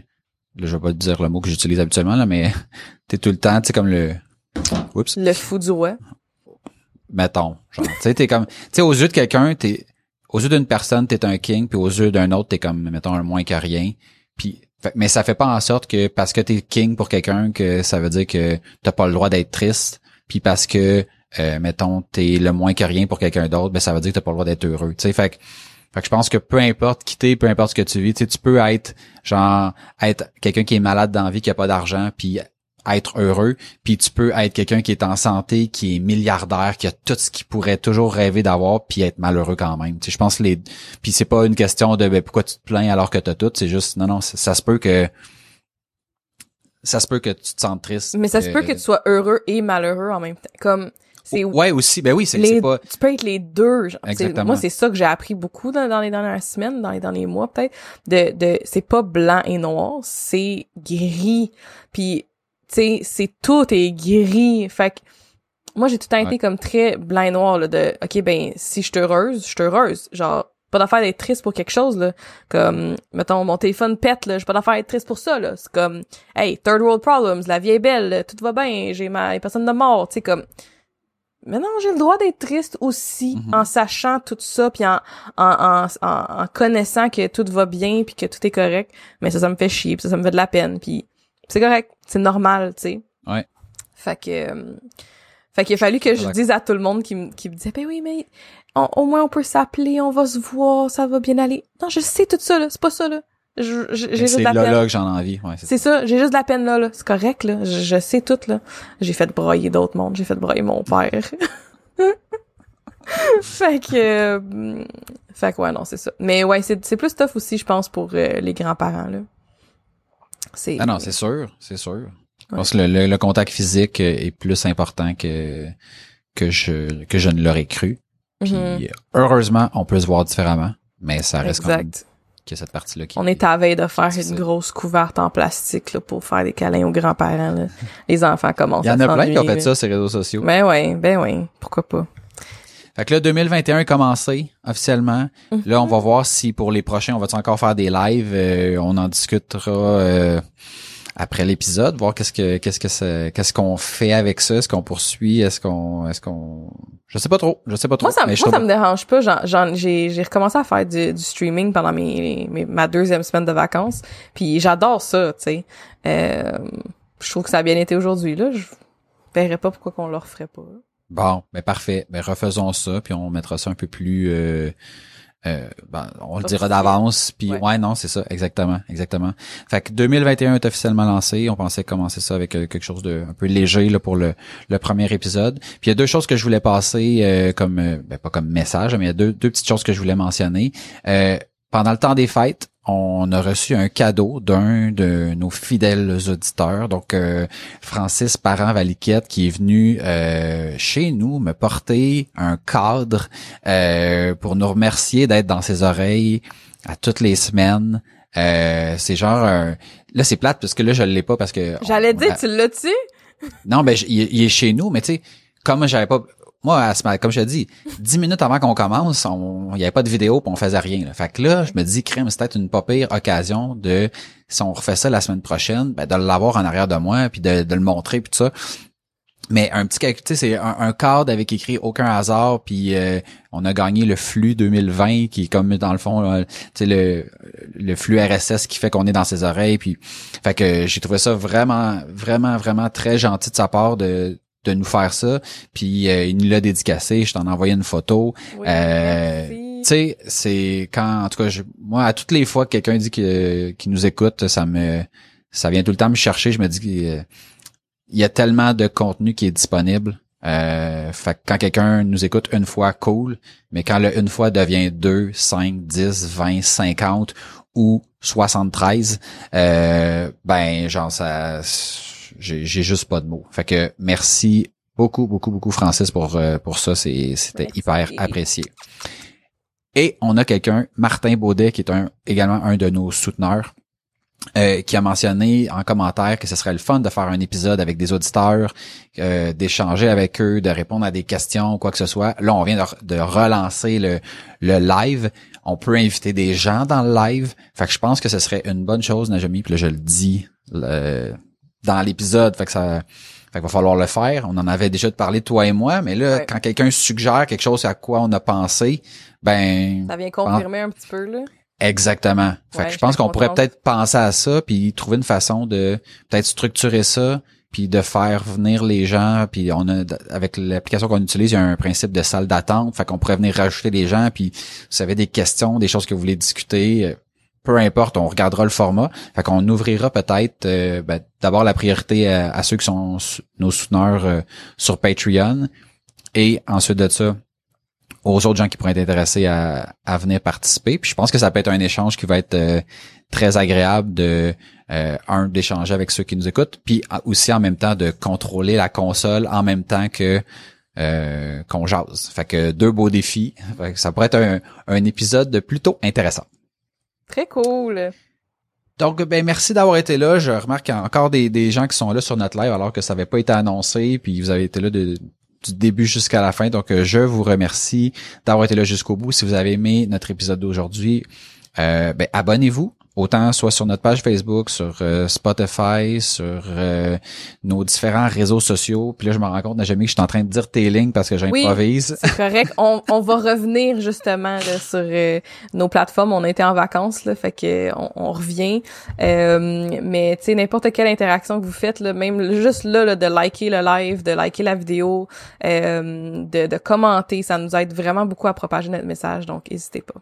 là, je vais pas te dire le mot que j'utilise habituellement, là, mais t'es tout le temps, tu sais, comme le... Oups. le fou du roi. Mettons. Genre, tu sais, t'es comme... Tu sais, aux yeux de quelqu'un, t'es... Aux yeux d'une personne, t'es un king, puis aux yeux d'un autre, t'es comme, mettons, un moins que rien. Puis... fait- mais ça fait pas en sorte que parce que t'es king pour quelqu'un, que ça veut dire que t'as pas le droit d'être triste. Puis parce que, euh, mettons, t'es le moins que rien pour quelqu'un d'autre, ben ça veut dire que t'as pas le droit d'être heureux. Tu sais, fait que, fait que je pense que peu importe qui t'es, peu importe ce que tu vis, tu peux être, genre, être quelqu'un qui est malade dans la vie, qui a pas d'argent, puis être heureux, puis tu peux être quelqu'un qui est en santé, qui est milliardaire, qui a tout ce qu'il pourrait toujours rêver d'avoir, puis être malheureux quand même. Je pense que les, puis c'est pas une question de ben, pourquoi tu te plains alors que t'as tout, c'est juste non non, ça, ça se peut que ça se peut que tu te sentes triste. Mais ça se peut que tu sois heureux et malheureux en même temps. Comme, C'est Ouais, aussi. Ben oui, c'est pas... tu peux être les deux. genre. Exactement. Moi, c'est ça que j'ai appris beaucoup dans, dans les dernières semaines, dans les derniers mois peut-être. De, de, c'est pas blanc et noir, c'est gris. Puis, tu sais, c'est tout est gris. Fait que moi, j'ai tout le temps été Ouais. comme très blanc et noir là, de, ok, ben si je suis heureuse, je suis heureuse. Genre, pas d'affaire d'être triste pour quelque chose là. Comme, mettons, mon téléphone pète là, j'ai pas d'affaire d'être triste pour ça là. C'est comme, hey, third world problems, la vie est belle, tout va bien, j'ai ma, personne de mort, tu sais comme. Mais non, j'ai le droit d'être triste aussi Mhm. en sachant tout ça puis en, en, en, en, connaissant que tout va bien puis que tout est correct. Mais ça, ça me fait chier puis ça, ça me fait de la peine puis c'est correct, c'est normal, tu sais. Ouais. Fait que, euh, fait qu'il a fallu que je dise à tout le monde qui, me- qui me disait, ben oui, mais on- au moins on peut s'appeler, on va se voir, ça va bien aller. Non, je sais tout ça, là, c'est pas ça, là. J'ai juste de la là, peine. là que j'en ai envie. Ouais, c'est ça, j'ai juste de la peine là, là. C'est correct, là. Je, je sais tout, là. J'ai fait broyer d'autres mondes, j'ai fait broyer mon père. fait que... euh, fait que ouais, non, c'est ça. Mais ouais, c'est c'est plus tough aussi, je pense, pour euh, les grands-parents, là. C'est... Ah non, c'est sûr, c'est sûr. Je pense que le, le- le contact physique euh, est plus important que que je que je ne l'aurais cru. Puis Mhm. heureusement, on peut se voir différemment, mais ça reste quand même Cette partie-là qui On est à la veille de faire une grosse couverte en plastique là, pour faire des câlins aux grands-parents. là. Les enfants commencent Il y en a plein qui ont fait ça sur les réseaux sociaux. Ben ouais, ben ouais, pourquoi pas? Fait que là, 2021 est commencé officiellement. Mhm. Là, on va voir si pour les prochains, on va encore faire des lives? Euh, on en discutera euh, après l'épisode, voir qu'est-ce que qu'est-ce que qu'est-ce qu'on fait avec ça, est-ce qu'on poursuit, est-ce qu'on est-ce qu'on je sais pas trop, je sais pas trop. Moi, ça, mais moi, ça me dérange pas. J'ai, j'ai recommencé à faire du, du streaming pendant mes, mes- ma deuxième semaine de vacances. Puis j'adore ça, tu sais. Euh, je trouve que ça a bien été aujourd'hui. Là, je verrais pas pourquoi qu'on le referait pas. Bon, ben parfait. Ben refaisons ça, puis on mettra ça un peu plus. Euh, euh, ben, on le dira d'avance, puis Ouais. ouais. non, c'est ça, exactement, exactement. Fait que 2021 est officiellement lancé. On pensait commencer ça avec euh, quelque chose de un peu léger là pour le, le premier épisode. Puis il y a deux choses que je voulais passer euh, comme, euh, ben pas comme message, mais il y a deux, deux petites choses que je voulais mentionner. Pendant le temps des fêtes, on a reçu un cadeau d'un de nos fidèles auditeurs, donc euh, Francis Parent Valiquette, qui est venu euh, chez nous me porter un cadre euh, pour nous remercier d'être dans ses oreilles à toutes les semaines. Euh, c'est genre un- là c'est plate parce que là je l'ai pas parce que J'allais dire, tu l'as-tu? non, ben, il, est- il est chez nous, mais tu sais, comme j'avais pas, moi, à ce comme je te dis, dix minutes avant qu'on commence, il y avait pas de vidéo puis on faisait rien, là. Fait que là, je me dis, crème, c'est peut-être une pas pire occasion de, si on refait ça la semaine prochaine, ben, de l'avoir en arrière de moi puis de, de le montrer puis tout ça. Mais un petit, calcul, c'est un, un cadre avec écrit aucun hasard, puis euh, on a gagné le flux 2020 qui est comme dans le fond, là, tu sais, le, le flux RSS qui fait qu'on est dans ses oreilles, puis fait que j'ai trouvé ça vraiment, vraiment, vraiment très gentil de sa part de de nous faire ça. Puis euh, il nous l'a dédicacé, je t'en ai envoyé une photo. Oui, Euh. Tu sais, c'est quand, en tout cas, je- moi, à toutes les fois que quelqu'un dit que- qu'il nous écoute, ça me, ça vient tout le temps me chercher. Je me dis qu'il il y a tellement de contenu qui est disponible. Euh, fait que quand quelqu'un nous écoute une fois, cool. Mais quand le une fois devient 2, 5, 10, 20, 50 ou 73, euh, ben, genre, ça, j'ai j'ai juste pas de mots. Fait que merci beaucoup, beaucoup, beaucoup, Francis, pour, euh, pour ça. C'est- C'était hyper apprécié. Et on a quelqu'un, Martin Baudet, qui est un, également un de nos souteneurs, euh, qui a mentionné en commentaire que ce serait le fun de faire un épisode avec des auditeurs, euh, d'échanger avec eux, de répondre à des questions, quoi que ce soit. Là, on vient de, de relancer le, le live. On peut inviter des gens dans le live. Fait que je pense que ce serait une bonne chose, Najami, puis là, je le dis le- dans l'épisode. Fait que ça... Fait qu'il va falloir le faire. On en avait déjà parlé toi et moi, mais là, Ouais. quand quelqu'un suggère quelque chose à quoi on a pensé, ben Ça vient confirmer un petit peu, là. Exactement. Fait Ouais, que je pense qu'on pourrait peut-être penser à ça puis trouver une façon de peut-être structurer ça puis de faire venir les gens puis on a avec l'application qu'on utilise, il y a un principe de salle d'attente, fait qu'on pourrait venir rajouter des gens puis vous savez des questions, des choses que vous voulez discuter, euh, peu importe, on regardera le format. Fait qu'on ouvrira peut-être euh, ben, d'abord la priorité à, ceux qui sont nos souteneurs euh, sur Patreon et ensuite de ça aux autres gens qui pourraient être intéressés à, venir participer. Puis je pense que ça peut être un échange qui va être euh, très agréable de un d'échanger avec ceux qui nous écoutent, puis aussi en même temps de contrôler la console en même temps que qu'on jase. Fait que deux beaux défis. Fait que ça pourrait être un, un épisode plutôt intéressant. Très cool. Donc, ben merci d'avoir été là. Je remarque qu'il y a encore des, gens qui sont là sur notre live alors que ça n'avait pas été annoncé, puis vous avez été là du début jusqu'à la fin. Donc, je vous remercie d'avoir été là jusqu'au bout. Si vous avez aimé notre épisode d'aujourd'hui, euh, ben, abonnez-vous autant soit sur notre page Facebook, sur euh, Spotify, sur euh, nos différents réseaux sociaux. Puis là, je me rends compte, jamais que je suis en train de dire tes lignes parce que j'improvise. Oui, c'est correct. on, on va revenir justement là, sur euh, nos plateformes. On a été en vacances, là, fait que on, on revient. mais tu sais, n'importe quelle interaction que vous faites, là, même juste là, là, de liker le live, de liker la vidéo, de, de commenter, ça nous aide vraiment beaucoup à propager notre message. Donc, n'hésitez pas.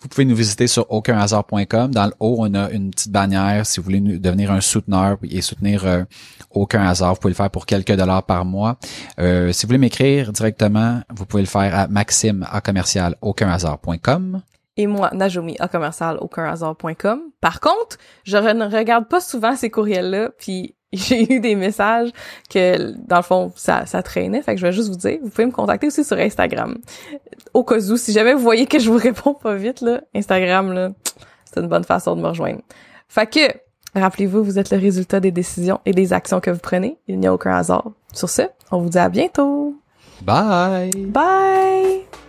Vous pouvez nous visiter sur aucunhasard.com. Dans le haut, on a une petite bannière si vous voulez devenir un souteneur et soutenir euh, Aucun Hasard. Vous pouvez le faire pour quelques dollars par mois. Euh, si vous voulez m'écrire directement, vous pouvez le faire à maxime à commercial aucunhasard.com et moi, Najomi, à commercial aucunhasard.com. Par contre, je ne regarde pas souvent ces courriels-là, puis j'ai eu des messages que, dans le fond, ça, ça traînait. Fait que je vais juste vous dire, vous pouvez me contacter aussi sur Instagram. Au cas où, si jamais vous voyez que je vous réponds pas vite, là, Instagram, là, c'est une bonne façon de me rejoindre. Fait que, rappelez-vous, vous êtes le résultat des décisions et des actions que vous prenez. Il n'y a aucun hasard. Sur ce, on vous dit à bientôt. Bye! Bye!